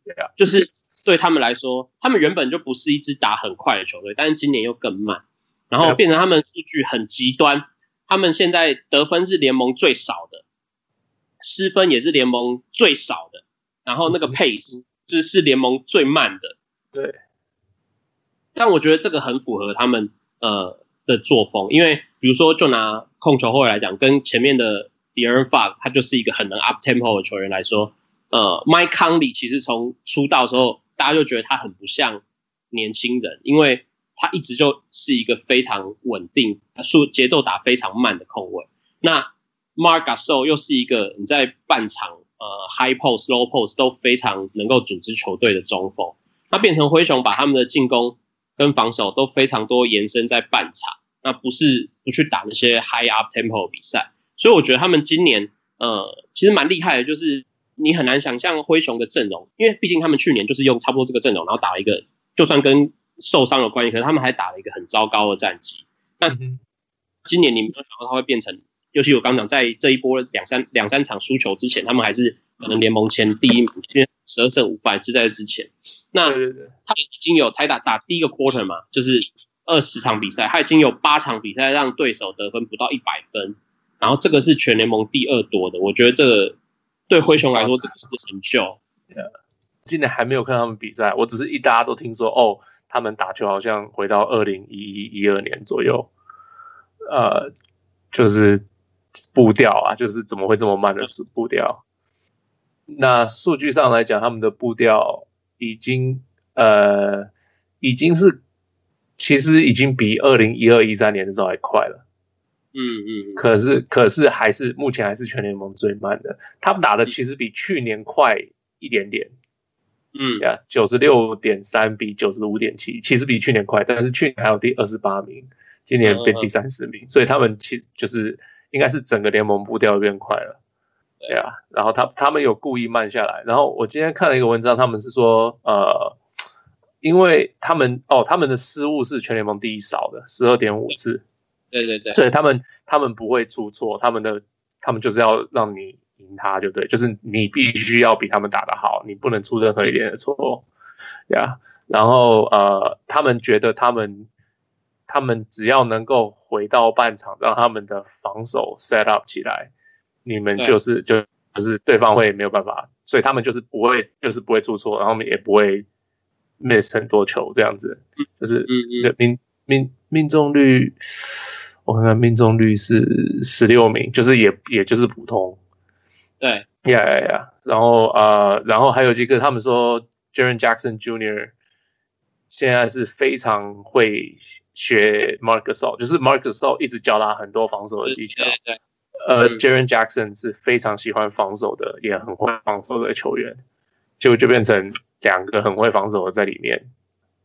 对啊，就是。对他们来说，他们原本就不是一支打很快的球队，但是今年又更慢，然后变成他们数据很极端。他们现在得分是联盟最少的，失分也是联盟最少的，然后那个 pace 就是是联盟最慢的。对，但我觉得这个很符合他们呃的作风，因为比如说就拿控球后卫来讲，跟前面的 De'Aaron Fox 他就是一个很能 up tempo 的球员来说，呃，Mike Conley 其实从出道的时候。大家就觉得他很不像年轻人，因为他一直就是一个非常稳定、速节奏打非常慢的控卫。那 Marc Gasol 又是一个你在半场呃 high post、low post 都非常能够组织球队的中锋。那变成灰熊把他们的进攻跟防守都非常多延伸在半场，那不是不去打那些 high up tempo 的比赛。所以我觉得他们今年呃其实蛮厉害的，就是。你很难想象灰熊的阵容，因为毕竟他们去年就是用差不多这个阵容，然后打了一个，就算跟受伤有关系，可是他们还打了一个很糟糕的战绩。但今年你没有想到他会变成，尤其我刚讲，在这一波两三两三场输球之前，他们还是可能联盟前第一名，因为十二胜五败是在之前。那他已经有才打打第一个 quarter 嘛，就是二十场比赛，他已经有八场比赛让对手得分不到一百分，然后这个是全联盟第二多的，我觉得这个。对灰熊来说，这个是成就。今年还没有看他们比赛，我只是一大家都听说哦，他们打球好像回到二零一一一二年左右，呃，就是步调啊，就是怎么会这么慢的步调？那数据上来讲，他们的步调已经呃，已经是其实已经比二零一二一三年的时候还快了。嗯嗯，可是可是还是目前还是全联盟最慢的。他们打的其实比去年快一点点。嗯，呀，九十六点三比九十五点七，其实比去年快，但是去年还有第二十八名，今年变第三十名，所以他们其实就是应该是整个联盟步调变快了。对啊，然后他他们有故意慢下来。然后我今天看了一个文章，他们是说，呃，因为他们哦，他们的失误是全联盟第一少的，十二点五次。对对对，所以他们他们不会出错，他们的他们就是要让你赢他，就对，就是你必须要比他们打得好，你不能出任何一点的错，呀、yeah。然后呃，他们觉得他们他们只要能够回到半场，让他们的防守 set up 起来，你们就是就就是对方会没有办法，所以他们就是不会就是不会出错，然后也不会 miss 很多球这样子，就是命命命中率。我看看命中率是十六名，就是也也就是普通。对，呀呀呀，然后呃，然后还有一个，他们说 Jaren Jackson Jr. 现在是非常会学 Marc Gasol，就是 Marc Gasol 一直教他很多防守的技巧。对，对，对，呃，Jaren Jackson 是非常喜欢防守的，也很会防守的球员，就就变成两个很会防守的在里面。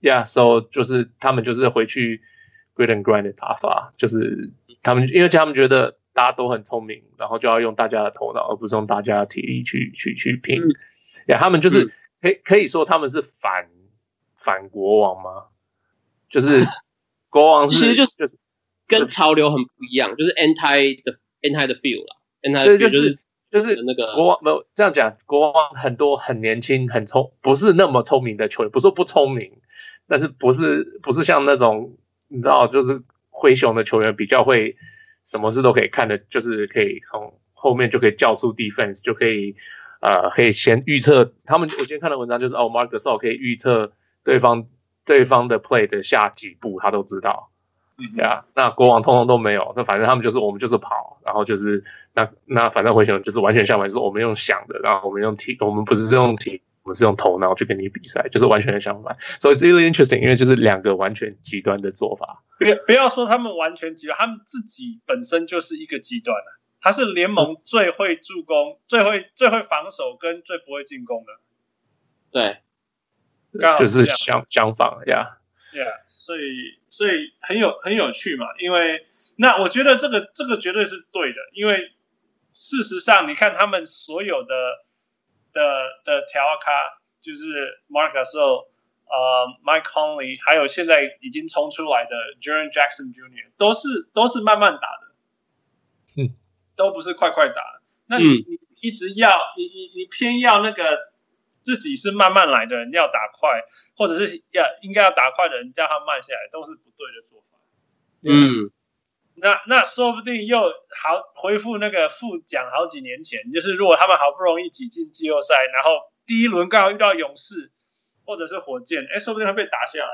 Yeah，so 就是他们就是回去。Grit and grind 的打法就是他们，因为他们觉得大家都很聪明，然后就要用大家的头脑，而不是用大家的体力去去去拼。，yeah, 他们就是可以可以说他们是反反国王吗？就是国王是其实就是就是跟潮流很不一样，就是 anti the anti the field 啦，anti 就是就是那个国王没有这样讲，国王很多很年轻很聪，不是那么聪明的球员，不是说不聪明，但是不是不是像那种。你知道，就是灰熊的球员比较会，什么事都可以看的，就是可以从后面就可以叫出 defense，就可以，呃，可以先预测他们。我今天看的文章就是，哦，Mark Gasol 可以预测对方对方的 play 的下几步他都知道。嗯，对啊，那国王通通都没有，那反正他们就是我们就是跑，然后就是那那反正回旋就是完全相反，就是我们用想的，然后我们用体，我们不是用体，我们是用头脑去跟你比赛，就是完全的相反。所以 it's really interesting，因为就是两个完全极端的做法。不不要说他们完全极端，他们自己本身就是一个极端的。他是联盟最会助攻、嗯、最会最会防守跟最不会进攻的。对，就是相相反呀。Yeah。所以，所以很有很有趣嘛，因为那我觉得这个这个绝对是对的，因为事实上，你看他们所有的的的条咖，就是 Marc Gasol 呃，Mike Conley，还有现在已经冲出来的 j e r e n Jackson Jr.，都是都是慢慢打的，嗯，都不是快快打的。那你、嗯、你一直要你你你偏要那个。自己是慢慢来的人，要打快，或者是要应该要打快的人叫他慢下来，都是不对的做法。嗯，那那说不定又好回复那个副讲好几年前，就是如果他们好不容易挤进季后赛，然后第一轮刚好遇到勇士或者是火箭，哎，说不定会被打下来。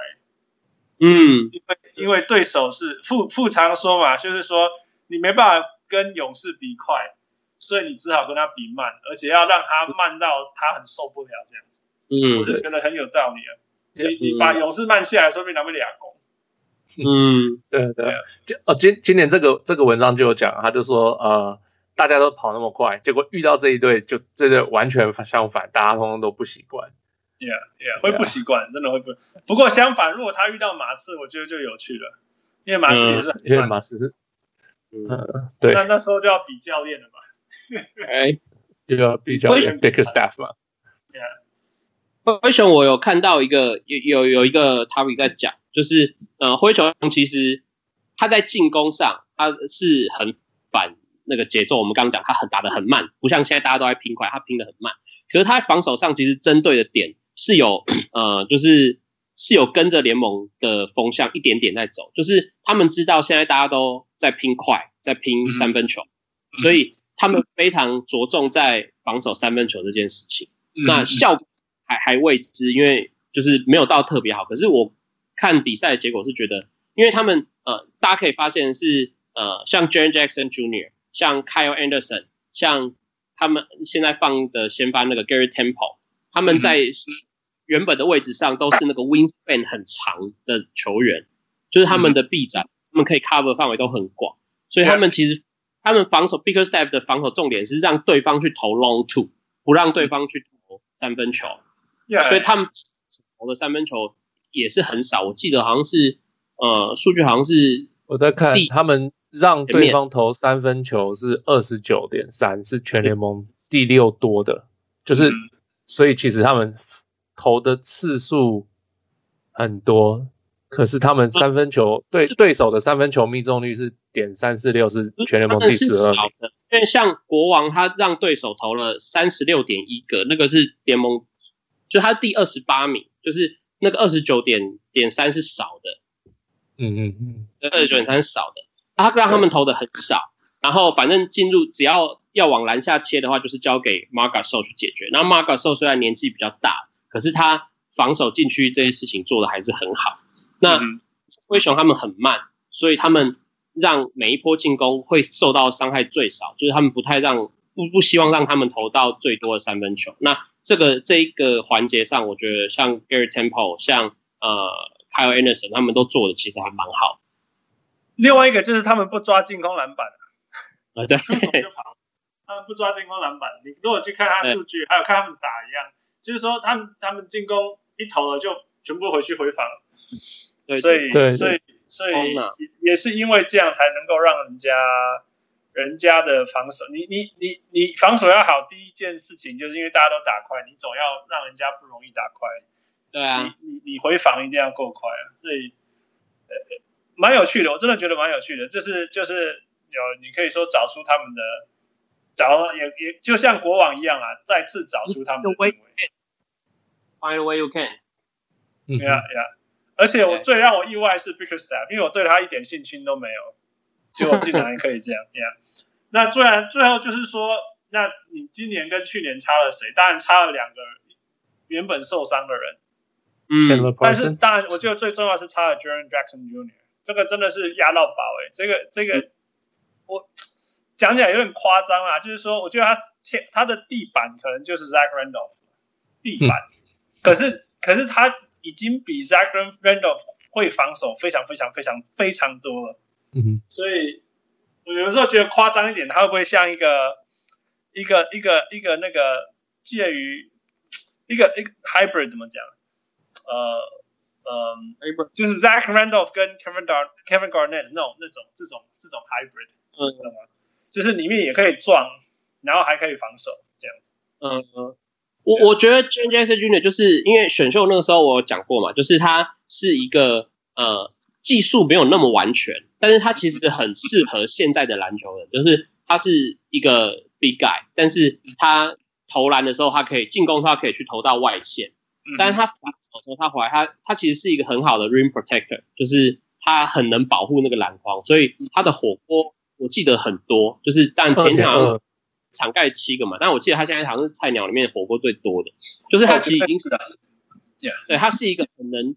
嗯，因为因为对手是副副常说嘛，就是说你没办法跟勇士比快。所以你只好跟他比慢，而且要让他慢到他很受不了这样子。嗯，我就觉得很有道理啊。你你把勇士慢下来，说不定他们俩攻。嗯，对对。就哦，今今年这个这个文章就有讲，他就说呃，大家都跑那么快，结果遇到这一队就这个完全相反，大家通通都不习惯。Yeah yeah，会不习惯，真的会不。不过相反，如果他遇到马刺，我觉得就有趣了，因为马刺也是因为马刺是，嗯，对。那那时候就要比教练了嘛。哎，<laughs> 这个比较 Bickerstaff 嘛。灰熊我有看到一个有有有一个 topic 在讲，就是呃灰熊其实他在进攻上他是很反那个节奏，我们刚刚讲他很打的很慢，不像现在大家都在拼快，他拼的很慢。可是他在防守上其实针对的点是有呃就是是有跟着联盟的风向一点点在走，就是他们知道现在大家都在拼快，在拼三分球，嗯、所以。他们非常着重在防守三分球这件事情，嗯、那效果还还未知，因为就是没有到特别好。可是我看比赛的结果是觉得，因为他们呃，大家可以发现是呃，像 Jaren Jackson Jr.、像 Kyle Anderson、像他们现在放的先发那个 Garrett Temple，他们在原本的位置上都是那个 wingspan 很长的球员，就是他们的臂展，他们可以 cover 范围都很广，所以他们其实。他们防守 Bickerstaff 的防守重点是让对方去投 long two，不让对方去投三分球，Yeah. 所以他们投的三分球也是很少。我记得好像是呃，数据好像是我在看，他们让对方投三分球是二十九点三，是全联盟第六多的，就是、嗯、所以其实他们投的次数很多。可是他们三分球、嗯、对对手的三分球命中率是点三四六，是全联盟第十二。因为像国王，他让对手投了三十六点一个，那个是联盟，就他第二十八名，就是那个二十九点点三是少的。嗯嗯嗯，二十九点三是少的，他让他们投的很少，然后反正进入只要要往篮下切的话，就是交给 Marc Gasol 去解决。然后 Marc Gasol 虽然年纪比较大，可是他防守禁区这件事情做的还是很好。那灰熊他们很慢，所以他们让每一波进攻会受到伤害最少，就是他们不太让不不希望让他们投到最多的三分球。那这个这一个环节上，我觉得像 Garrett Temple、像呃 Kyle Anderson 他们都做的其实还蛮好。另外一个就是他们不抓进攻篮板，啊对，<laughs> 他们不抓进攻篮板。你如果去看他数据，还有看他们打一样，就是说他们他们进攻一投了就全部回去回防。对，所以所以所以也是因为这样才能够让人家人家的防守，你你你你防守要好，第一件事情就是因为大家都打快，你总要让人家不容易打快。对啊，你你你回防一定要够快啊，所以呃蛮有趣的，我真的觉得蛮有趣的，这是就是有你可以说找出他们的，找也也就像国王一样啊，再次找出他们的定位。Find a way you can。Yeah, yeah. 而且我最让我意外是 Bickerstaff，因为我对他一点兴趣都没有，结果竟然还可以这样。Yeah. 那最然最后就是说，那你今年跟去年差了谁？当然差了两个原本受伤的人。嗯，但是当然，我觉得最重要是差了 Jaren Jackson Jr.，这个真的是压到宝哎，这个这个我讲起来有点夸张啊，就是说，我觉得他天他的地板可能就是 Zach Randolph 地板，嗯、可是可是他已经比 Zach Randolph 会防守非常非常非常非常多了，嗯哼，所以我有时候觉得夸张一点，他会不会像一个一个一个一个那个介于一个一个 hybrid 怎么讲？呃呃，就是 Zach Randolph 跟 Kevin Gar Kevin Garnett 那种那种这种这种 hybrid，嗯？就是里面也可以撞，然后还可以防守这样子。嗯嗯，我我觉得 Jaren Jackson Jr. 就是因为选秀那个时候我有讲过嘛，就是他是一个呃技术没有那么完全，但是他其实很适合现在的篮球人，<laughs> 就是他是一个 big guy，但是他投篮的时候他可以进攻，他可以去投到外线。但是他防守的时候，他回来，他他其实是一个很好的 rim protector，就是他很能保护那个篮筐，所以他的火锅我记得很多，就是但前场场盖七个嘛，但我记得他现在好像是菜鸟里面火锅最多的，就是他其实已经是，对，他是一个很能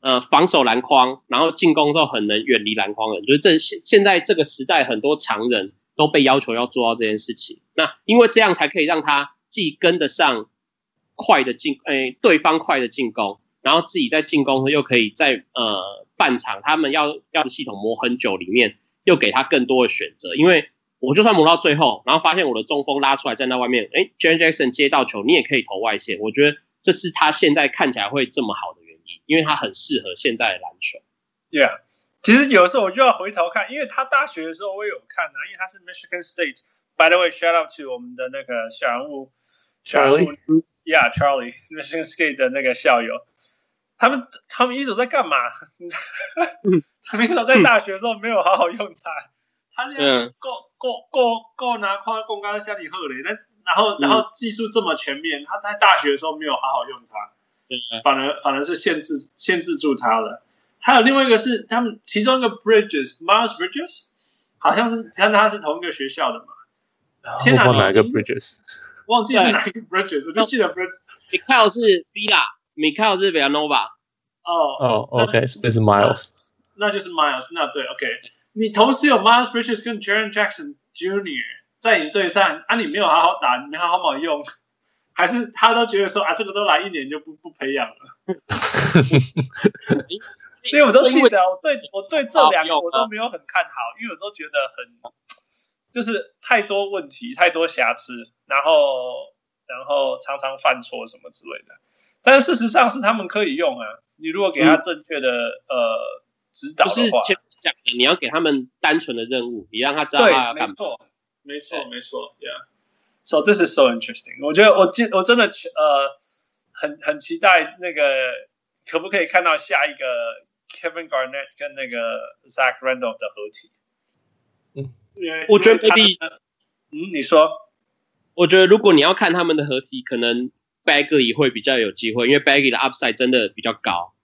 呃防守篮筐，然后进攻之后很能远离篮筐的人，就是这现现在这个时代很多常人都被要求要做到这件事情，那因为这样才可以让他既跟得上。快的进，诶、欸，对方快的进攻，然后自己在进攻又可以在呃半场他们要要的系统磨很久里面，又给他更多的选择。因为我就算磨到最后，然后发现我的中锋拉出来站在外面，哎、欸、Jaren Jackson 接到球，你也可以投外线。我觉得这是他现在看起来会这么好的原因，因为他很适合现在的篮球。Yeah，其实有的时候我就要回头看，因为他大学的时候我也有看啊，因为他是 Michigan State。By the way，shout out to 我们的那个小人物。Charlie，Yeah，Charlie，Michigan <laughs> State 的那个校友，他们他们一直在干嘛？他们一直 <laughs> 在大学的时候没有好好用他，他这样够够够够拿矿工刚像你后雷，那然后然后技术这么全面，他在大学的时候没有好好用他，反而反而是限制限制住他了。还有另外一个是他们其中一个 Bridges，Miles Bridges，好像是跟他是同一个学校的嘛？天哪，哪一个 Bridges？忘记是哪一个 Bridges，我就记得 Mikal 是 Villa，Michael 是 Villanova。哦哦，OK，那是 Miles，那就是 Miles，那对，OK。你同时有 Miles Bridges 跟 Jaren Jackson Jr. 在你队上，啊，你没有好好打，你没好好好用，还是他都觉得说啊，这个都来一年就不不培养了？<laughs> 因为我都记得，我对我对这两个我都没有很看好，因为我都觉得很。就是太多问题，太多瑕疵，然后然后常常犯错什么之类的。但是事实上是他们可以用啊，你如果给他正确的、嗯、呃指导的话，就是讲你要给他们单纯的任务，你让他知道他要干嘛。没错，没错，没错，Yeah。So this is so interesting。我觉得我记我真的呃很很期待那个可不可以看到下一个 Kevin Garnett 跟那个 Zach Randolph 的合体。嗯。我觉得 maybe，嗯，你说，我觉得如果你要看他们的合体，可能 Bagley 会比较有机会，因为 Bagley 的 upside 真的比较高。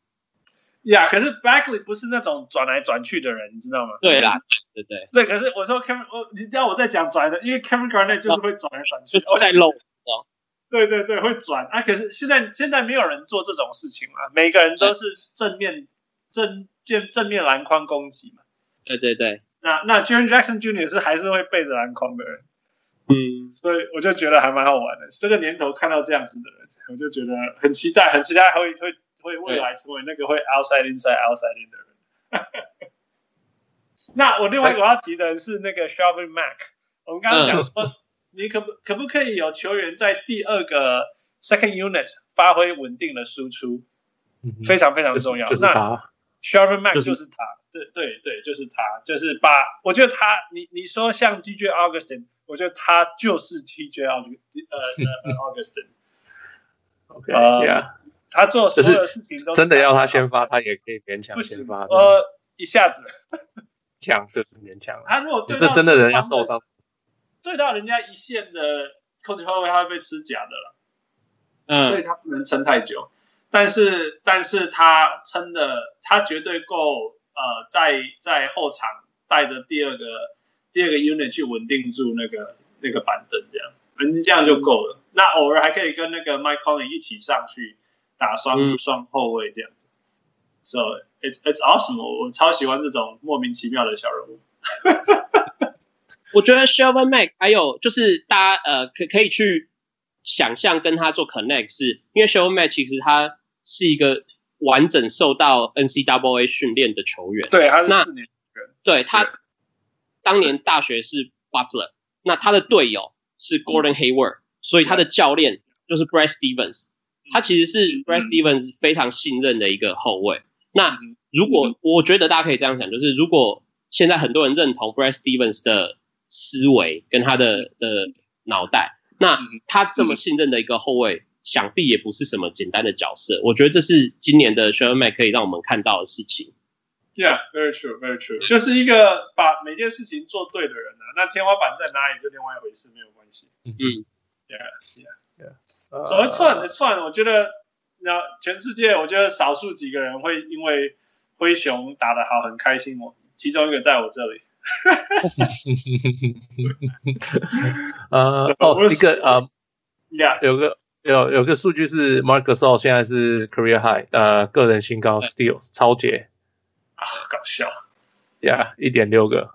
呀，可是 Backley 不是那种转来转去的人，你知道吗？对啦，对对对。可是我说 Kevin，我你知道我在讲转的，因为 Kevin Garnett 就是会转来转去，会在漏。对对对，会转啊！可是现在现在没有人做这种事情嘛，每个人都是正面正正正面篮筐攻击嘛。对对对。那那 Jaren Jackson Jr. 是还是会背着篮筐的人，嗯，所以我就觉得还蛮好玩的。这个年头看到这样子的人，我就觉得很期待，很期待会会会未来成为那个会 outside inside outside 的人。<laughs> 那我另外我要提的是那个 Sharvin Mac。我们刚刚讲说，你可不可不可以有球员在第二个 second unit 发挥稳定的输出，非常非常重要。那 Sharvin Mac 就是他，对对对，就是他，就是把我觉得他，你你说像 DJ Augustin，我觉得他就是 T J Augustin。<laughs> OK，Yeah。他做所有的事情都真的要他先发，他也可以勉强先发，呃，一下子，强就是勉强，他如果对是真的人家受伤，对到人家一线的控制后卫，他会被吃假的了，嗯，所以他不能撑太久。但是，但是他撑的，他绝对够，呃，在在后场带着第二个第二个 unit 去稳定住那个那个板凳，这样，反正这样就够了。那偶尔还可以跟那个 Mike Conley 一起上去，打双双后卫这样子。So it's it's awesome，我我超喜欢这种莫名其妙的小人物。<laughs> 我觉得 Shelvin Mack 还有就是大家呃可可以去想象跟他做 connect，是因为 Shelvin Mack 其实他是一个完整受到 NCAA 训练的球员。对，他是四年对他当年大学是 Butler，那他的队友是 Gordon Hayward，、嗯、所以他的教练就是 Brad Stevens，、嗯、他其实是 Brad Stevens 非常信任的一个后卫。那如果我觉得大家可以这样想，就是如果现在很多人认同 Brad Stevens 的思维跟他的的脑袋，那他这么信任的一个后卫，想必也不是什么简单的角色。我觉得这是今年的 Mack 可以让我们看到的事情。Yeah, very true, very true。就是一个把每件事情做对的人呢、啊，那天花板在哪里就另外一回事，没有关系。嗯嗯，Yeah, Yeah, Yeah. So it's fun, it's fun。我觉得。那全世界，我觉得少数几个人会因为灰熊打得好很开心。我其中一个在我这里。<laughs> 呃，哦，一个呃，Yeah，有个有有个数据是 Marc Gasol 现在是 Career High，呃，个人新高 Steals 超节啊，搞笑，Yeah，一点六个。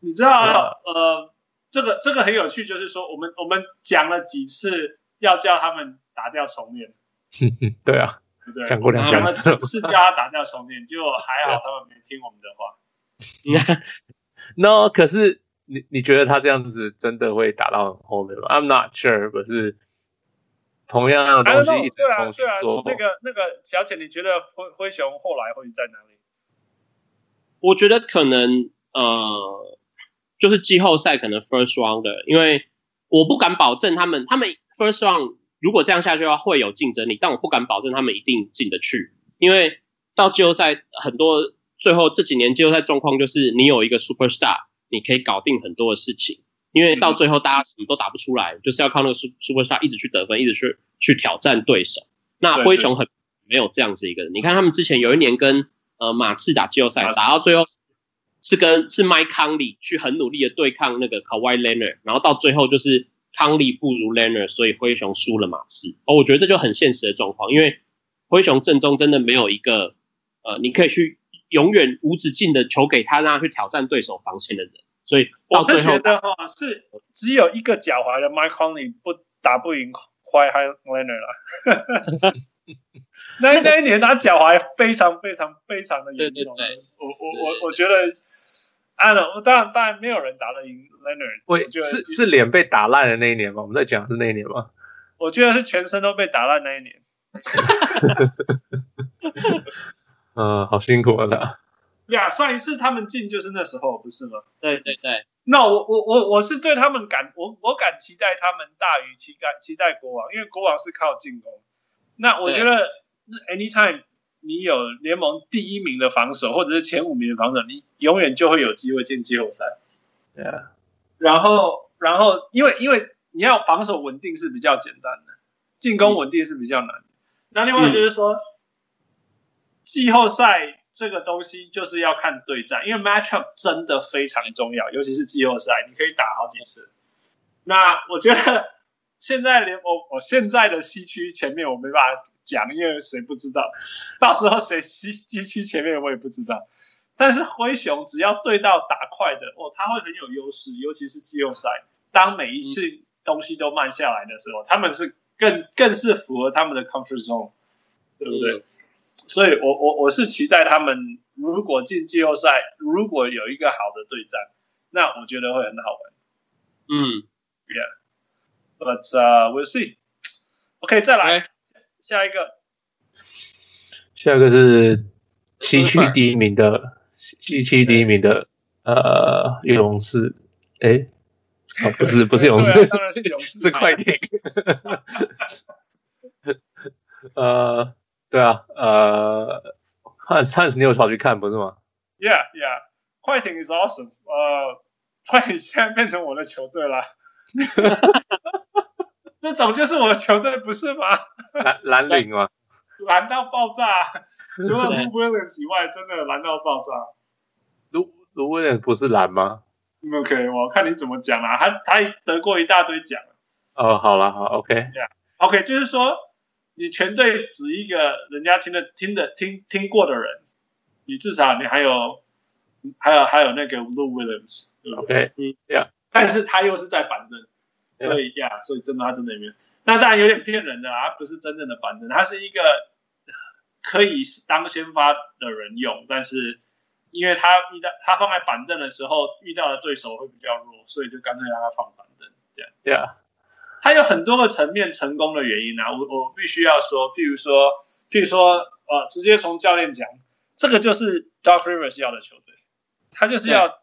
你知道.呃，这个这个很有趣，就是说我们我们讲了几次要叫他们打掉重练。哼哼，对啊，对讲过两次，是叫他打掉重练，结果还好他们没听我们的话。<laughs> no，可是你你觉得他这样子真的会打到很后面吗？I'm not sure，可是同样的东西一直重新做。那个那个小姐，你觉得灰灰熊后来会在哪里？我觉得可能呃，就是季后赛可能 first round 的，因为我不敢保证他们他们 first round。如果这样下去的话，会有竞争力，但我不敢保证他们一定进得去，因为到季后赛很多最后这几年季后赛状况就是你有一个 superstar，你可以搞定很多的事情，因为到最后大家什么都打不出来，就是要靠那个 superstar 一直去得分，一直去去挑战对手。那灰熊很没有这样子一个人，你看他们之前有一年跟呃马刺打季后赛，打到最后是跟是 Mike Conley 去很努力的对抗那个 Kawhi Leonard，然后到最后就是。Conley 不如 Leonard，所以灰熊输了马刺。哦，我觉得这就很现实的状况，因为灰熊阵中真的没有一个呃，你可以去永远无止境的球给他，让他去挑战对手防线的人。所以到最后，我觉得哈是只有一个脚踝的 Mike Conley 不打不赢 Kawhi Leonard 了。<laughs> 那那一年他脚踝非常非常非常的严重。对对对，我我我我觉得。啊，当然当然没有人打得赢 Leonard。我是是脸被打烂的那一年吗？我们在讲是那一年吗？我觉得是全身都被打烂那一年。<laughs> 嗯，好辛苦啊他。呀，上一次他们进就是那时候，不是吗？对对对。那我我我我是对他们感我我敢期待他们大于期待期待国王，因为国王是靠进攻。那我觉得 anytime。你有联盟第一名的防守，或者是前五名的防守，你永远就会有机会进季后赛。对啊，然后，然后，因为因为你要防守稳定是比较简单的，进攻稳定是比较难的。嗯、那另外就是说，季后赛这个东西就是要看对战，因为 matchup 真的非常重要，尤其是季后赛，你可以打好几次。那我觉得。现在连我我现在的西区前面我没办法讲，因为谁不知道，<laughs> 到时候谁西西区前面我也不知道。但是灰熊只要对到打快的，哦，他会很有优势，尤其是季后赛，当每一次东西都慢下来的时候，他们是更更是符合他们的 comfort zone，对不对？所以我我我是期待他们如果进季后赛，如果有一个好的对战，那我觉得会很好玩。嗯，Yeah。But uh, we'll see. OK，再来、okay. 下一个。下一个是西区第一名的西区第一名的呃勇士。哎，哦，不是不是勇士，是勇士 <laughs> 是快艇。<laughs> 呃，对啊，呃，汉汉斯你有跑去看不是吗？Yeah, yeah，快艇 is awesome。呃，快艇现在变成我的球队了。<laughs> 这种就是我的球队，不是吗？蓝蓝领吗？<laughs> 蓝到爆炸，<laughs> 除了 Lou Williams 以外，真的蓝到爆炸。Lou Lou Williams 不是蓝吗？OK，我看你怎么讲啊。他他得过一大堆奖。哦，好了，好，OK，OK，、yeah. okay, 就是说，你全队指一个人家听的听的听听过的人，你至少你还有还有还有那个 Lou Williams，对不对？嗯，Yeah，但是他又是在板凳，所以呀，所以真的他真的没有，那当然有点骗人的啊，他不是真正的板凳，他是一个可以当先发的人用，但是因为他遇到他放在板凳的时候遇到的对手会比较弱，所以就干脆让他放板凳这样。Yeah。他有很多个层面成功的原因啊，我我必须要说，譬如说，譬如说，呃，直接从教练讲，这个就是 Doc Rivers 要的球队，他就是要，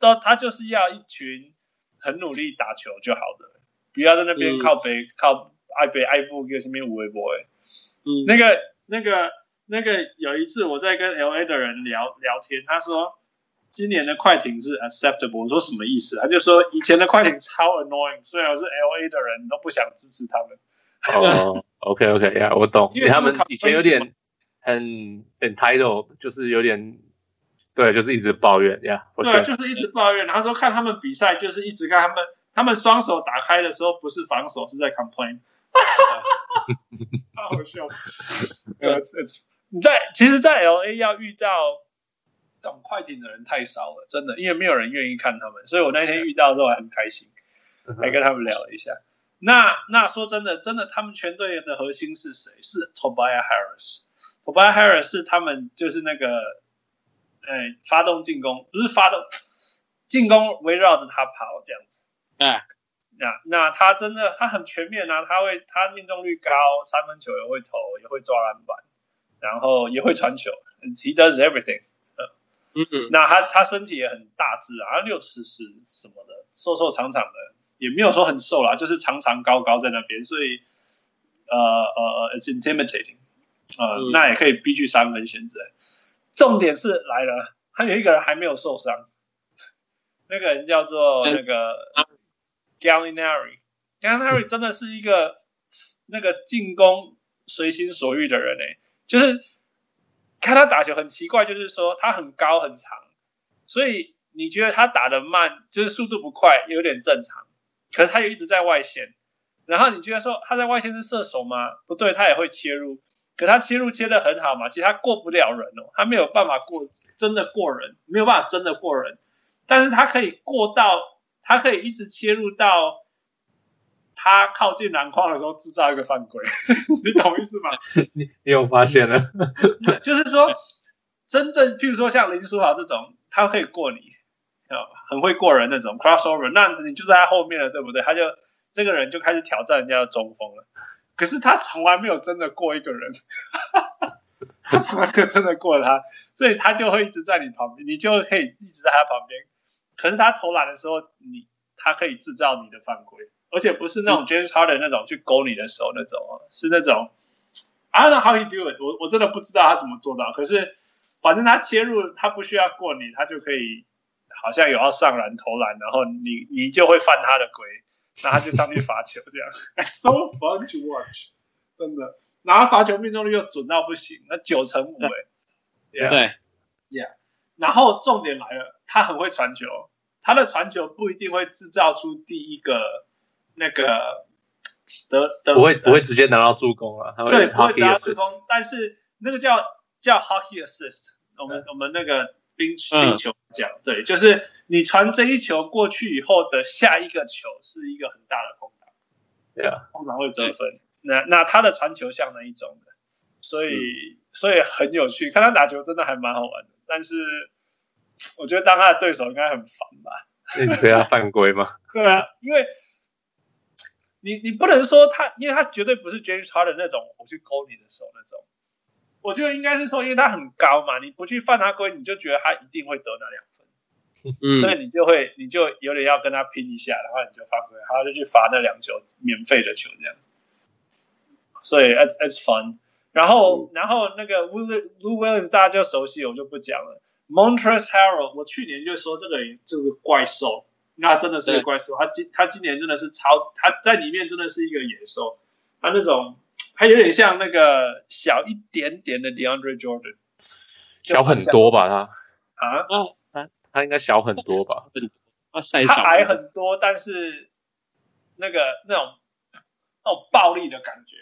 都他就是要一群很努力打球就好的，不要在那边靠北、嗯、靠爱北爱布跟什么五位 boy，嗯，那个那个那个有一次我在跟 LA 的人聊聊天，他说。今年的快艇是 acceptable，我说什么意思？他就说以前的快艇超 annoying，虽然我是 LA 的人都不想支持他们。哦，OK OK <laughs> 呀，我懂，因为他们以前有点很 entitled，就是有点对，就是一直抱怨呀。对，就是一直抱怨。他说看他们比赛，就是一直看他们，他们双手打开的时候不是防守，是在 complain。好笑。<laughs> 呃，你在其实，在 LA 要遇到。懂快艇的人太少了，真的，因为没有人愿意看他们，所以我那天遇到的时候还很开心，还跟他们聊了一下。那那说真的，真的，他们全队的核心是谁？是 Tobias Harris。Tobias Harris 是他们就是那个，哎，发动进攻不是发动进攻，围绕着他跑这样子。哎，那那他真的他很全面啊，他会他命中率高，三分球也会投，也会抓篮板，然后也会传球。He does everything。嗯嗯，那他他身体也很大只啊，六十十什么的，瘦瘦长长的，也没有说很瘦啦，就是长长高高在那边，所以呃呃，it's intimidating，呃，嗯、那也可以逼去三分现在。重点是来了，他有一个人还没有受伤，那个人叫做那个 Gallinari，Gallinari <laughs> 真的是一个那个进攻随心所欲的人哎、欸，就是。看他打球很奇怪，就是说他很高很长，所以你觉得他打的慢，就是速度不快，有点正常。可是他又一直在外线，然后你觉得说他在外线是射手吗？不对，他也会切入，可他切入切的很好嘛。其实他过不了人哦，他没有办法过，真的过人，没有办法真的过人。但是他可以过到，他可以一直切入到。他靠近篮筐的时候制造一个犯规，<laughs> 你懂意思吗？<laughs> 你你有发现了？<laughs> 就是说，真正譬如说像林书豪这种，他可以过你，很会过人那种 crossover，那你就在他后面了，对不对？他就这个人就开始挑战人家的中锋了。可是他从来没有真的过一个人，他从来没有真的过了他，所以他就会一直在你旁边，你就可以一直在他旁边。可是他投篮的时候，你他可以制造你的犯规。而且不是那种 James Harden 那种去勾你的手那种，是那种 I don't know how he do it，我我真的不知道他怎么做到。可是反正他切入，他不需要过你，他就可以好像有要上篮投篮，然后你你就会犯他的规，然后他就上去罚球这样，<laughs> so fun to watch，真的。然后罚球命中率又准到不行，那九成五 <laughs> 哎，对，yeah, 对，yeah。然后重点来了，他很会传球，他的传球不一定会制造出第一个。那个得得不会不会直接拿到助攻啊？对，不会拿到助攻，但是那个叫叫 hockey assist。我们我们那个冰冰球讲，对，就是你传这一球过去以后的下一个球是一个很大的空档，对啊，通常会得分。那那他的传球像那一种的，所以所以很有趣，看他打球真的还蛮好玩的。但是我觉得当他的对手应该很烦吧？你对他犯规吗？<laughs> 对啊，因为。你你不能说他，因为他绝对不是 James Harden 那种我去勾你的手那种，我觉得应该是说，因为他很高嘛，你不去犯他规，你就觉得他一定会得那两分，嗯，所以你就会你就有点要跟他拼一下，然后你就犯规，然后就去罚那两球免费的球这样子，所以 it's it's fun。然后、嗯、然后那个 Will Lou Williams 大家就熟悉，我就不讲了。Montrezl Harrell 我去年就说这个人就是怪兽。那他真的是个怪兽，他今他今年真的是超，他在里面真的是一个野兽，他那种他有点像那个小一点点的 DeAndre Jordan，小很多吧他啊，他他应该小很多吧，他他矮很多，但是那个那种那种暴力的感觉，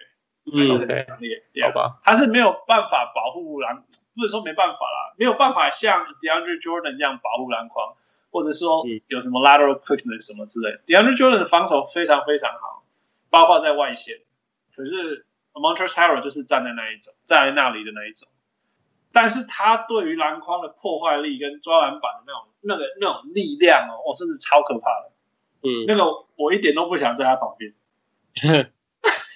还是很强烈。嗯、yeah, 好吧，他是没有办法保护篮，不是说没办法啦，没有办法像 DeAndre Jordan 这样保护篮筐，或者说有什么 lateral quickness 什么之类。DeAndre Jordan 的防守非常非常好，包括在外线。可是 Montrezl Harrell 就是站在那一种，站在那里的那一种。但是他对于篮筐的破坏力跟抓篮板的那种、那个、那种力量哦，哦，甚至超可怕的。嗯，那个我一点都不想在他旁边。<laughs>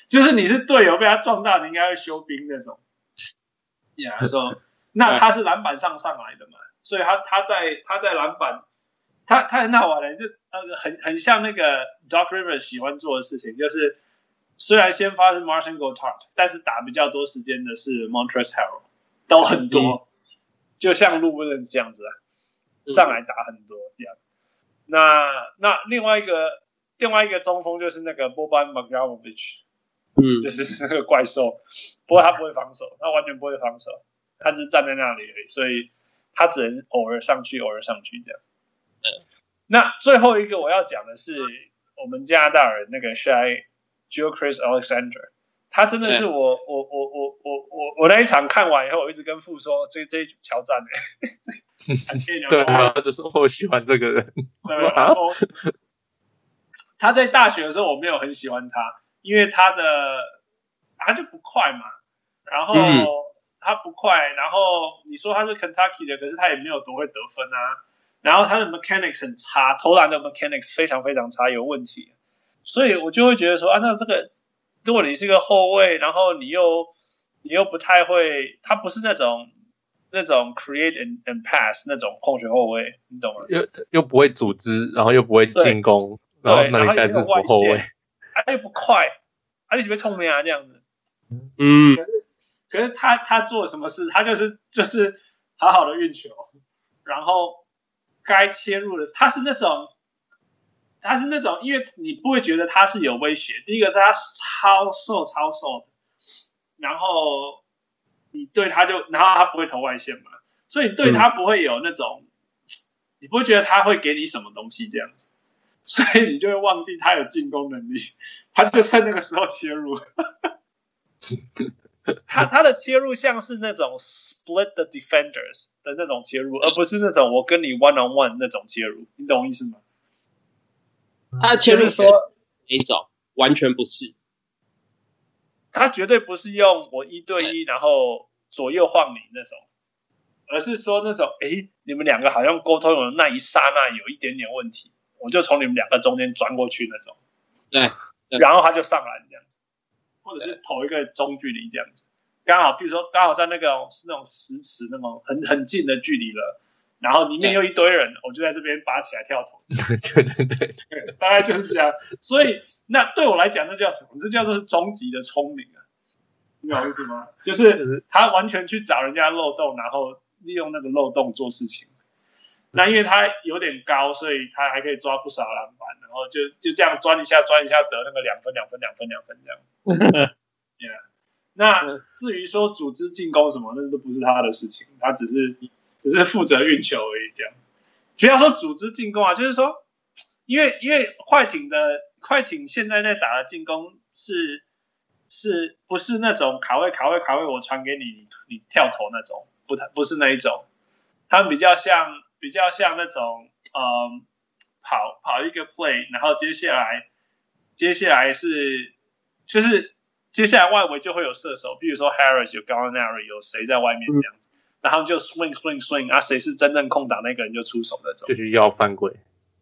就是你是队友被他撞到，你应该会休兵那种。呀，说那他是篮板上上来的嘛，所以他他在他在篮板，他他很好玩的，就那个很很像那个 Doc Rivers 喜欢做的事情，就是虽然先发是 Martin Gortat，但是打比较多时间的是 Montrezl Harrell。都很多，嗯、就像路人这样子啊，上来打很多这样。那那另外一个另外一个中锋就是那个 Boban Marjanovic，嗯，就是那 <laughs> 个怪兽。不过他不会防守，他完全不会防守，他只是站在那里而已，所以他只能偶尔上去，偶尔上去这样。嗯、那最后一个我要讲的是我们加拿大人那个 Shai Gilgeous Alexander。他真的是我我我我我我我那一场看完以后，我一直跟父说这这一组挑战呢。<laughs> 对啊，就是我喜欢这个人。然后他在大学的时候我没有很喜欢他，因为他的他就不快嘛。然后他不快，然后你说他是 Kentucky 的，可是他也没有多会得分啊。然后他的 mechanics 很差，投篮的 mechanics 非常非常差，有问题。所以我就会觉得说啊，那这个。如果你是个后卫，然后你又你又不太会，他不是那种那种 create and and pass 那种控球后卫，你懂吗？又又不会组织，然后又不会进攻，然后那你该是什么后卫？他又不快，他一直被聪明啊这样子。嗯，可是可是他他做什么事？他就是就是好好的运球，然后该切入的，他是那种。他是那种，因为你不会觉得他是有威胁。第一个，他超瘦，超瘦的，然后你对他就，然后他不会投外线嘛，所以你对他不会有那种，嗯、你不会觉得他会给你什么东西这样子，所以你就会忘记他有进攻能力，他就趁那个时候切入。他他的切入像是那种 split the defenders 的那种切入，而不是那种我跟你 one on one 那种切入，你懂我意思吗？他切入说哪一种？完全不是，他绝对不是用我一对一，然后左右晃你那种，而是说那种，哎，你们两个好像沟通的那一刹那有一点点问题，我就从你们两个中间钻过去那种，对，<laughs> 然后他就上来这样子，或者是投一个中距离这样子，刚好，比如说刚好在那个是那种十尺那种很很近的距离了。然后里面又一堆人，我就在这边拔起来跳投。<laughs> 对对对对，大概就是这样。所以那对我来讲，那叫什么？这叫做终极的聪明啊！你懂意思吗？就是他完全去找人家漏洞，然后利用那个漏洞做事情。那因为他有点高，所以他还可以抓不少篮板，然后就就这样钻一下，钻一下得那个两分、两分、两分、两分这样。yeah. 那至于说组织进攻什么，那都不是他的事情，他只是。只是负责运球而已，这样。不要说组织进攻啊，就是说，因为因为快艇的快艇现在在打的进攻是是不是那种卡位卡位卡位，我传给你，你你跳投那种，不太不是那一种。他们比较像比较像那种，嗯，跑跑一个 play，然后接下来接下来是就是接下来外围就会有射手，比如说 Harris 有 Gallinari 有谁在外面这样子。嗯。然后就 swing swing swing 啊，谁是真正空档那个人就出手那种，就是要犯规，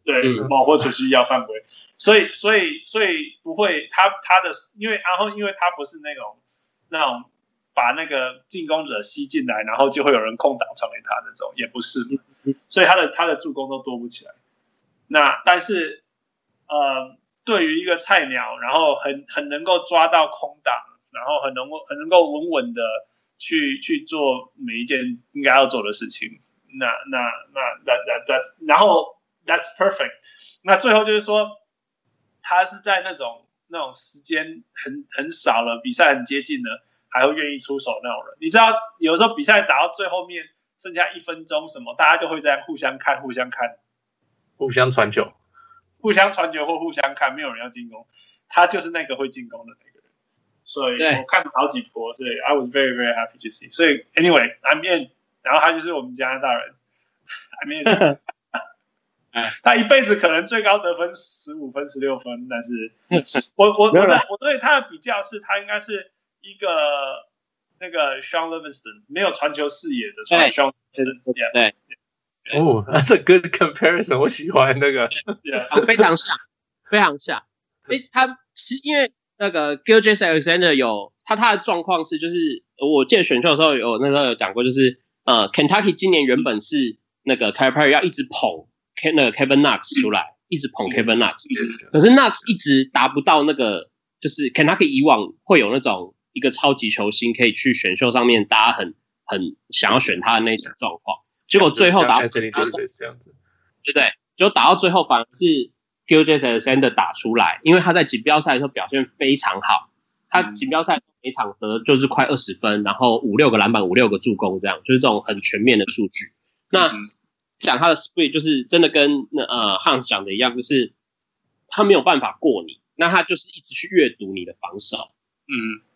对，某、嗯、或者是要犯规，所以所以所以不会他他的，因为然后因为他不是那种那种把那个进攻者吸进来，然后就会有人空档传给他那种，也不是，所以他的他的助攻都多不起来。那但是呃，对于一个菜鸟，然后很很能够抓到空档。然后很能够很能够稳稳的去去做每一件应该要做的事情，那那那那那那，然后 that's perfect。那最后就是说，他是在那种那种时间很很少了，比赛很接近了，还会愿意出手那种人。你知道，有时候比赛打到最后面剩下一分钟什么，大家就会这样互相看，互相看，互相传球，互相传球或互相看，没有人要进攻，他就是那个会进攻的那个。所以我看了好几波，所以 I was very very happy to see。所以 anyway，I mean，然后他就是我们加拿大人，<laughs> I mean，<laughs> 他一辈子可能最高得分十五分、十六分，但是我我我的我对他的比较是，他应该是一个那个 Shaun Livingston 没有传球视野的 Shaun Livingston，对，哦，That's a good comparison，我喜欢那个，非常像，非常像。诶，他其实因为。那个 Gilgeous-Alexander 有他他的状况是，就是我记得选秀的时候有那时候有讲过，就是呃，Kentucky 今年原本是那个 Calipari 要一直捧 Ke 那个 Kevin Knox 出来，一直捧 Kevin Knox，可是 Knox 一直达不到那个，就是 Kentucky 以往会有那种一个超级球星可以去选秀上面大家很很想要选他的那种状况，结果最后打到这里就是这样子，对不对？就打到最后反而是。Gilgeous-Alexander 打出来，因为他在锦标赛的时候表现非常好，他锦标赛每场得就是快二十分，然后五六个篮板，五六个助攻，这样就是这种很全面的数据。那讲他的 split 就是真的跟那呃 Hans 讲的一样，就是他没有办法过你，那他就是一直去阅读你的防守。嗯，那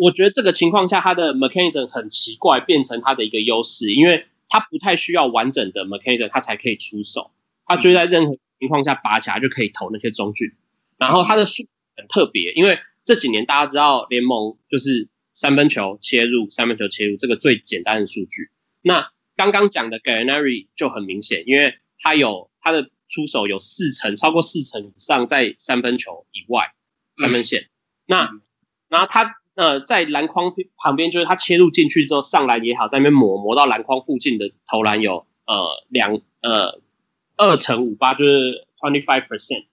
我觉得这个情况下，他的 mechanism 很奇怪，变成他的一个优势，因为他不太需要完整的 mechanism，他才可以出手，他就在任何。情况下拔起来就可以投那些中距，然后他的数很特别，因为这几年大家知道联盟就是三分球切入，三分球切入这个最简单的数据。那刚刚讲的 Gallinari 就很明显，因为他有他的出手有四成，超过四成以上在三分球以外三分线。那然后他呃在篮筐旁边，就是他切入进去之后上篮也好，在那边磨磨到篮筐附近的投篮有呃两呃。二乘五八就是 twenty five percent，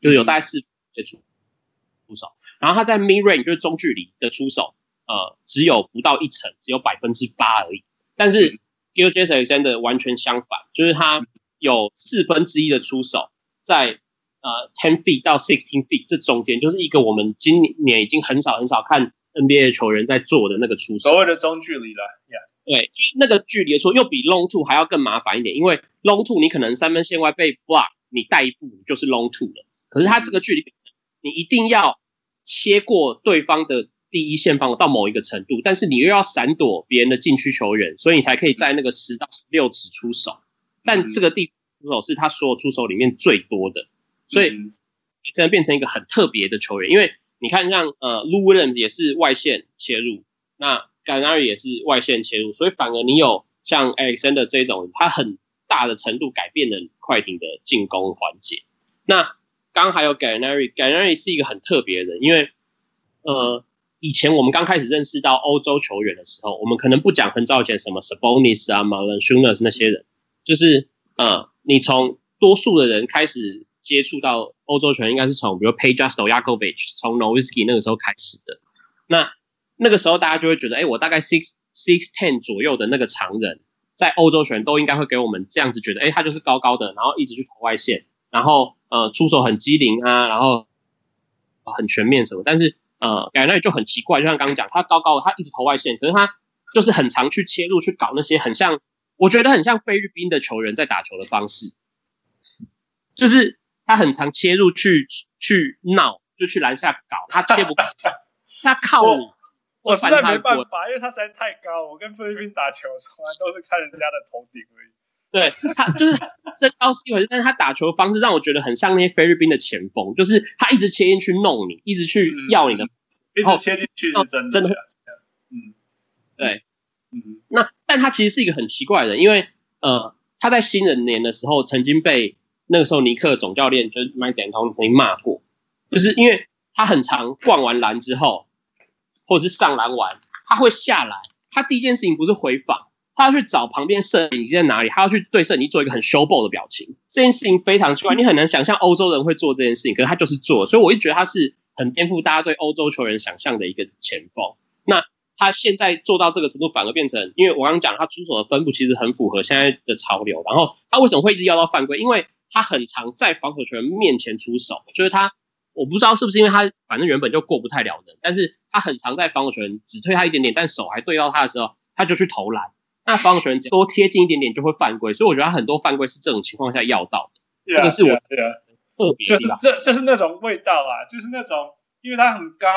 就是有大概四的出出手，然后他在 mid range 就是中距离的出手，呃，只有不到一成，只有百分之八而已。但是 Gilgeous-Alexander 完全相反，就是他有四分之一的出手在呃 ten feet 到 sixteen feet 这中间，就是一个我们今年已经很少很少看 NBA 球员在做的那个出手，所谓的中距离了，yeah. 对，那个距离的出又比 long two 还要更麻烦一点，因为 long two 你可能三分线外被 block，你带一步就是 long two 了。可是他这个距离，你一定要切过对方的第一线防到某一个程度，但是你又要闪躲别人的禁区球员，所以你才可以在那个十到十六尺出手。但这个地方出手是他所有出手里面最多的，所以你真的变成一个很特别的球员。因为你看像呃 Lou Williams 也是外线切入，那。g a n a r i 也是外线切入，所以反而你有像 Alexander 这种，他很大的程度改变了快艇的进攻环节。那刚还有 g a n a r i g a n a r i 是一个很特别的人，因为呃，以前我们刚开始认识到欧洲球员的时候，我们可能不讲很早以前什么 Sabonis 啊、Valanciunas 那些人，就是呃，你从多数的人开始接触到欧洲球员，应该是从比如 Peja Stojakovic 从 Nowitzki 那个时候开始的。那那个时候大家就会觉得，哎，我大概 six six ten 左右的那个长人，在欧洲拳都应该会给我们这样子觉得，哎，他就是高高的，然后一直去投外线，然后呃出手很机灵啊，然后很全面什么。但是呃，感觉那里就很奇怪，就像刚刚讲，他高高的，他一直投外线，可是他就是很常去切入去搞那些很像，我觉得很像菲律宾的球员在打球的方式，就是他很常切入去去闹，就去篮下搞，他切不，<laughs> 他靠你。我实在没办法，因为他实在太高。我跟菲律宾打球，从来都是看人家的头顶而已。对，他就是身高是一回事，但是他打球的方式让我觉得很像那些菲律宾的前锋，就是他一直切进去弄你，一直去要你的，嗯、一直切进去是真的，真的。嗯，对，嗯，那但他其实是一个很奇怪的人，因为呃，他在新人年的时候曾经被那个时候尼克总教练就是 Mike D'Antoni 曾经骂过，就是因为他很常灌完篮之后。或者是上篮完，他会下来。他第一件事情不是回防，他要去找旁边摄影机在哪里，他要去对摄影机做一个很 showball 的表情。这件事情非常奇怪，你很难想象欧洲人会做这件事情，可是他就是做。所以我一直觉得他是很颠覆大家对欧洲球员想象的一个前锋。那他现在做到这个程度，反而变成，因为我刚刚讲他出手的分布其实很符合现在的潮流。然后他为什么会一直要到犯规？因为他很常在防守球员面前出手，就是他。我不知道是不是因为他反正原本就过不太了人，但是他很常在防守球员只推他一点点，但手还对到他的时候，他就去投篮。那防守球员多贴近一点点就会犯规，所以我觉得他很多犯规是这种情况下要到的。Yeah, 这个是我特别的地方。就是这，就是那种味道啊，就是那种因为他很高，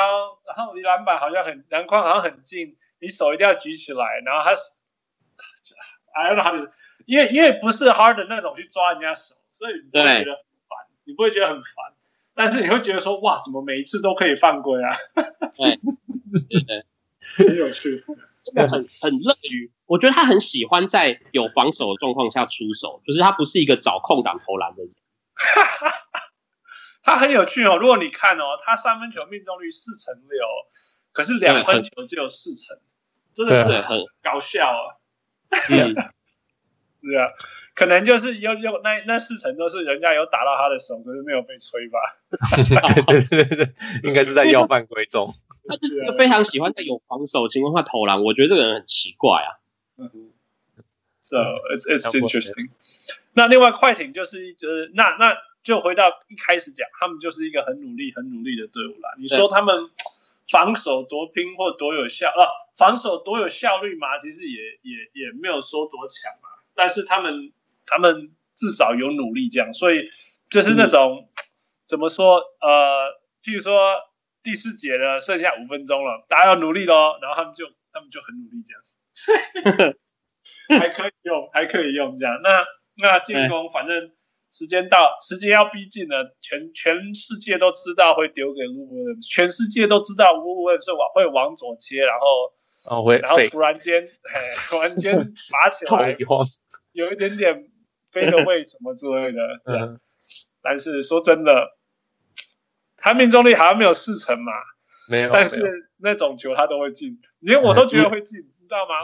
然后离篮板好像很篮筐好像很近，你手一定要举起来，然后他是，<laughs> I don't know how to，因为因为不是 Harden 那种去抓人家手，所以你不会觉得很烦，你不会觉得很烦，但是你会觉得说哇，怎么每一次都可以犯规啊？对 <laughs> 对对，<laughs> 很有趣，真的很很乐于，我觉得他很喜欢在有防守的状况下出手，就是他不是一个找空档投篮的人。<laughs> 他很有趣哦，如果你看哦，他三分球命中率四成六，可是两分球只有四成，真的是很搞笑啊！嗯，是啊，可能就是有有那那四成都是人家有打到他的手，可是没有被吹吧？对对对对，应该是在要犯规中。他就是非常喜欢在有防守情况下投篮，我觉得这个人很奇怪啊。嗯，So it's it's interesting。那另外快艇就是就是那那。就回到一开始讲，他们就是一个很努力、很努力的队伍啦。你说他们防守多拼或多有效啊？防守多有效率嘛？其实也也也没有说多强啊。但是他们他们至少有努力这样，所以就是那种、嗯、怎么说？呃，譬如说第四节的剩下五分钟了，大家要努力喽，然后他们就他们就很努力这样子，<laughs> 还可以用，还可以用这样。那那进攻反正。时间到，时间要逼近了，全全世界都知道会丢给卢布恩，全世界都知道卢布恩是往会往左切，然后哦会，然后突然间，哎，突然间拔起来，<laughs> 有一点点飞的位什么之类的，<laughs> 对。嗯、但是说真的，他命中率好像没有四成嘛，没有，但是那种球他都会进，连我都觉得会进，嗯、你知道吗？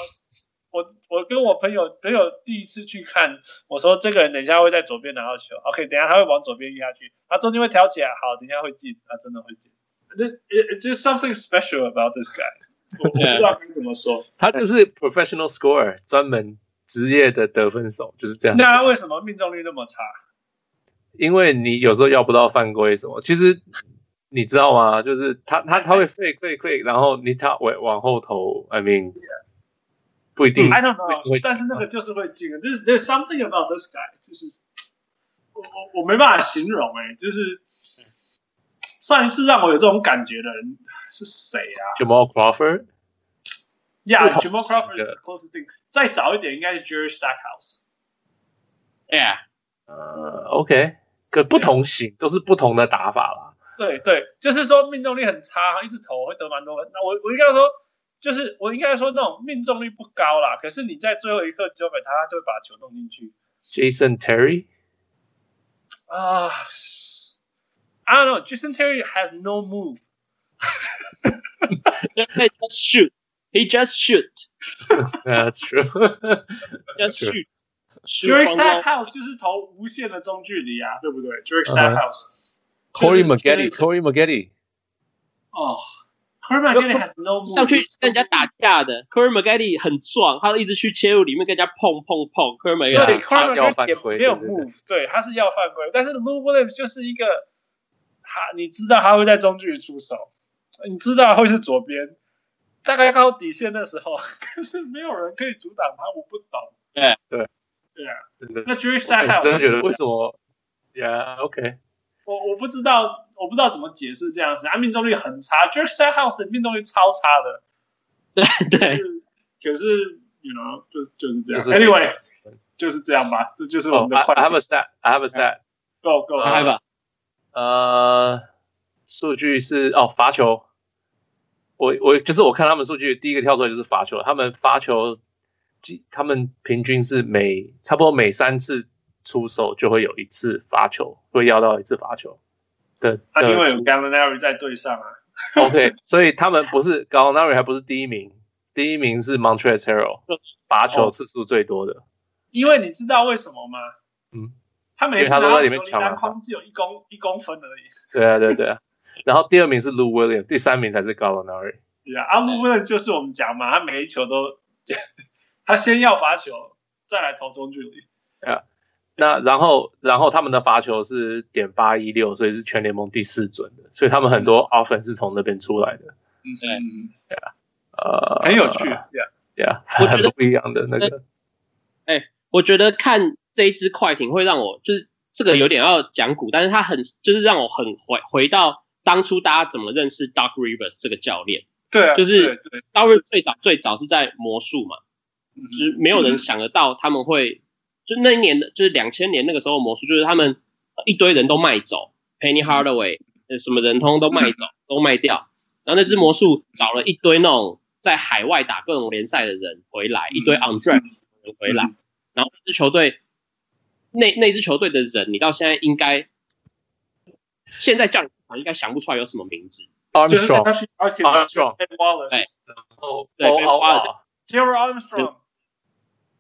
我我跟我朋友朋友第一次去看，我说这个人等一下会在左边拿到球，OK，等一下他会往左边移下去，他中间会挑起来，好，等一下会进，他真的会进。那 It's just something special about this guy，我不知道该怎么说，他就是 professional scorer，专门职业的得分手，就是这样。那他为什么命中率那么差？因为你有时候要不到犯规什么，其实你知道吗？就是他他他会 fake fake fake，然后你他往往后投，I mean。不一定，I don't know，但是那个就是会进。就是 There's something about this guy，就是我我我没办法形容哎、欸，就是上一次让我有这种感觉的人是谁啊？Jamal Crawford。Yeah，Jamal Crawford 的 close thing。再早一点应该是 Jerry Stackhouse。Yeah，呃，OK，可不同型都是不同的打法啦。对对，就是说命中率很差，一直投会得蛮多分。那我我应该说。就是我应该说那种命中率不高啦，可是你在最后一刻交给他，他就会把球弄进去。Jason Terry 啊、uh,，I don't know. Jason Terry has no move. Just shoot. He just shoot. <laughs> That's true. Just shoot. George Stackhouse 就是投无限的中距离啊，对不对？George Stackhouse. Corey Maggette. Corey Maggette. 哦。Corey Maggette has no move. 上去跟人家打架的 Corey Maggette 很壮，他一直去切入里面跟人家碰碰碰。Corey Maggette 对 Corey Maggette 也没有 move，对，他是要犯规。但是 Lou Williams 就是一个，他你知道他会在中距离出手，你知道会是左边， 大概到底线的时候，<laughs> 可是没有人可以阻挡他，我不懂。对对对啊，真的。那 Jewish Style 还有真的觉得为什么？Yeah，OK。我我不知道。我不知道怎么解释这样子，他命中率很差，George Stackhouse 的命中率超差的。对对，可是 you know 就就是这样。Anyway，就是这样吧，这就是我们的快。I have a stat. I have a stat. Go go. 来吧。呃，数据是哦，罚球。我我就是我看他们数据，第一个跳出来就是罚球。他们罚球，他们平均是每差不多每三次出手就会有一次罚球，会要到一次罚球。的，啊，因为有 Gallinari 在队上啊。OK，所以他们不是 Gallinari 还不是第一名，第一名是 Montrezl Harrell，<laughs> 罚球次数最多的。哦。因为你知道为什么吗？嗯，他每次他都在里面抢篮筐只有一公一公分而已。对啊，对对啊。然后第二名是 Lou Williams，第三名才是 Gallinari。对啊，啊 Lou Williams 就是我们讲嘛，他每一球都，他先要罚球，再来投中距离。啊。那然后，然后他们的罚球是点八一六，所以是全联盟第四准的，所以他们很多 offense 是从那边出来的。嗯，对，啊，呃，很有趣，Yeah，Yeah，我觉得不一样的那个。哎，我觉得看这一支快艇会让我就是这个有点要讲古，但是他很就是让我很回回到当初大家怎么认识 Doc Rivers 这个教练？对啊，就是 Doc Rivers 最早最早是在魔术嘛，就是没有人想得到他们会，就那一年的，就是两千年那个时候魔术，就是他们一堆人都卖走，Penny Hardaway，什么人通都卖走，都卖掉，然后那支魔术找了一堆那种在海外打各种联赛的人回来，一堆 undrafted 人回来，然后这支球队。那那支球队的人，你到现在应该，现在叫你应该想不出来有什么名字。Armstrong，Ben Wallace，对，然后对，Ben Wallace，Terrell Armstrong，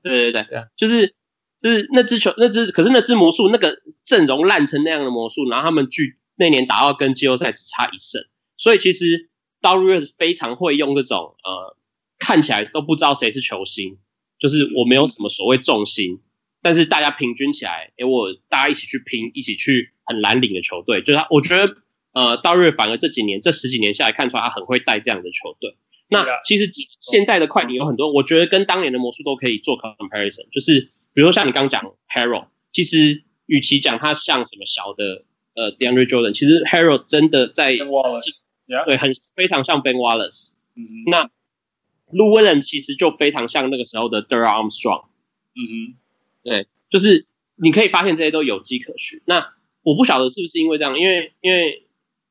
对对对，就是就是那支球那支，可是那支魔术那个阵容烂成那样的魔术，然后他们距那年打到跟季后赛只差一胜，所以其实 Rivers 非常会用这种呃看起来都不知道谁是球星，就是我没有什么所谓重心。但是大家平均起来，哎，我大家一起去拼，一起去很蓝领的球队，就是他。我觉得，呃，道瑞反而这几年这十几年下来看出来，他很会带这样的球队。那其实现在的快艇有很多，我觉得跟当年的魔术都可以做 comparison。就是比如说像你刚刚讲 Harold，其实与其讲他像什么小的呃 DeAndre Jordan，其实 Harold 真的在.对很非常像 Ben Wallace。那 Lou Williams 其实就非常像那个时候的 Darrell Armstrong。嗯哼。对，就是你可以发现这些都有迹可循。那我不晓得是不是因为这样，因为因为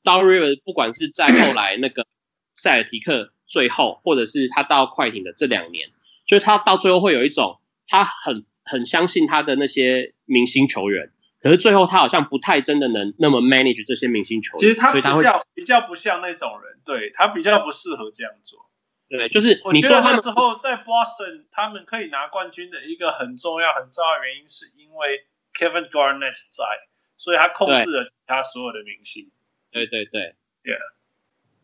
Doc Rivers 不管是在后来那个塞尔提克最后，或者是他到快艇的这两年，就是他到最后会有一种他很很相信他的那些明星球员，可是最后他好像不太真的能那么 manage 这些明星球员。其实他比较比较不像那种人，对，他比较不适合这样做。对，就是你说他那时候在 Boston，他们可以拿冠军的一个很重要、很重要的原因，是因为 Kevin Garnett 在，所以他控制了其他所有的明星。对对对，Yeah，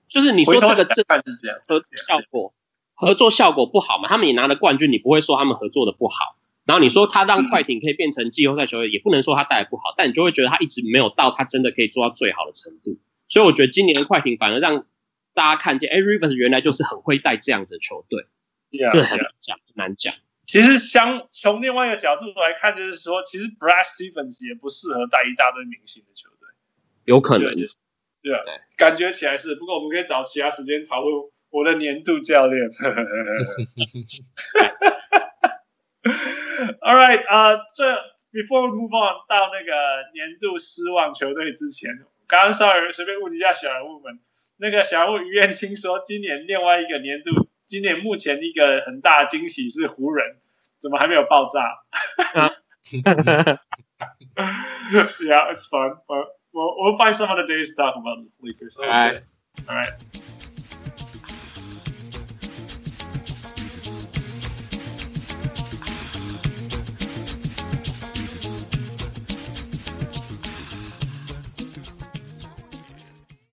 就是你说这个这是这样，合作效果合作效果不好嘛？他们也拿了冠军，你不会说他们合作的不好。然后你说他让快艇可以变成季后赛球队，也不能说他带的不好，但你就会觉得他一直没有到他真的可以做到最好的程度。所以我觉得今年的快艇反而让。大家看见，哎，Rivers 原来就是很会带这样子的球队，yeah, 这很难讲，很难讲。其实，相从另外一个角度来看，就是说，其实 Brad Stevens 也不适合带一大堆明星的球队，有可能，就是，对啊，感觉起来是。不过，我们可以找其他时间讨论我的年度教练。All right，啊，这 Before we move on 到那个年度失望球队之前，刚刚稍微随便问一下小人物们。那个小人物于彦青说，今年另外一个年度，今年目前一个很大的惊喜是湖人，怎么还没有爆炸？<laughs> Yeah, it's fun, but we'll we'll find some other days to talk about the Lakers. All right, all right.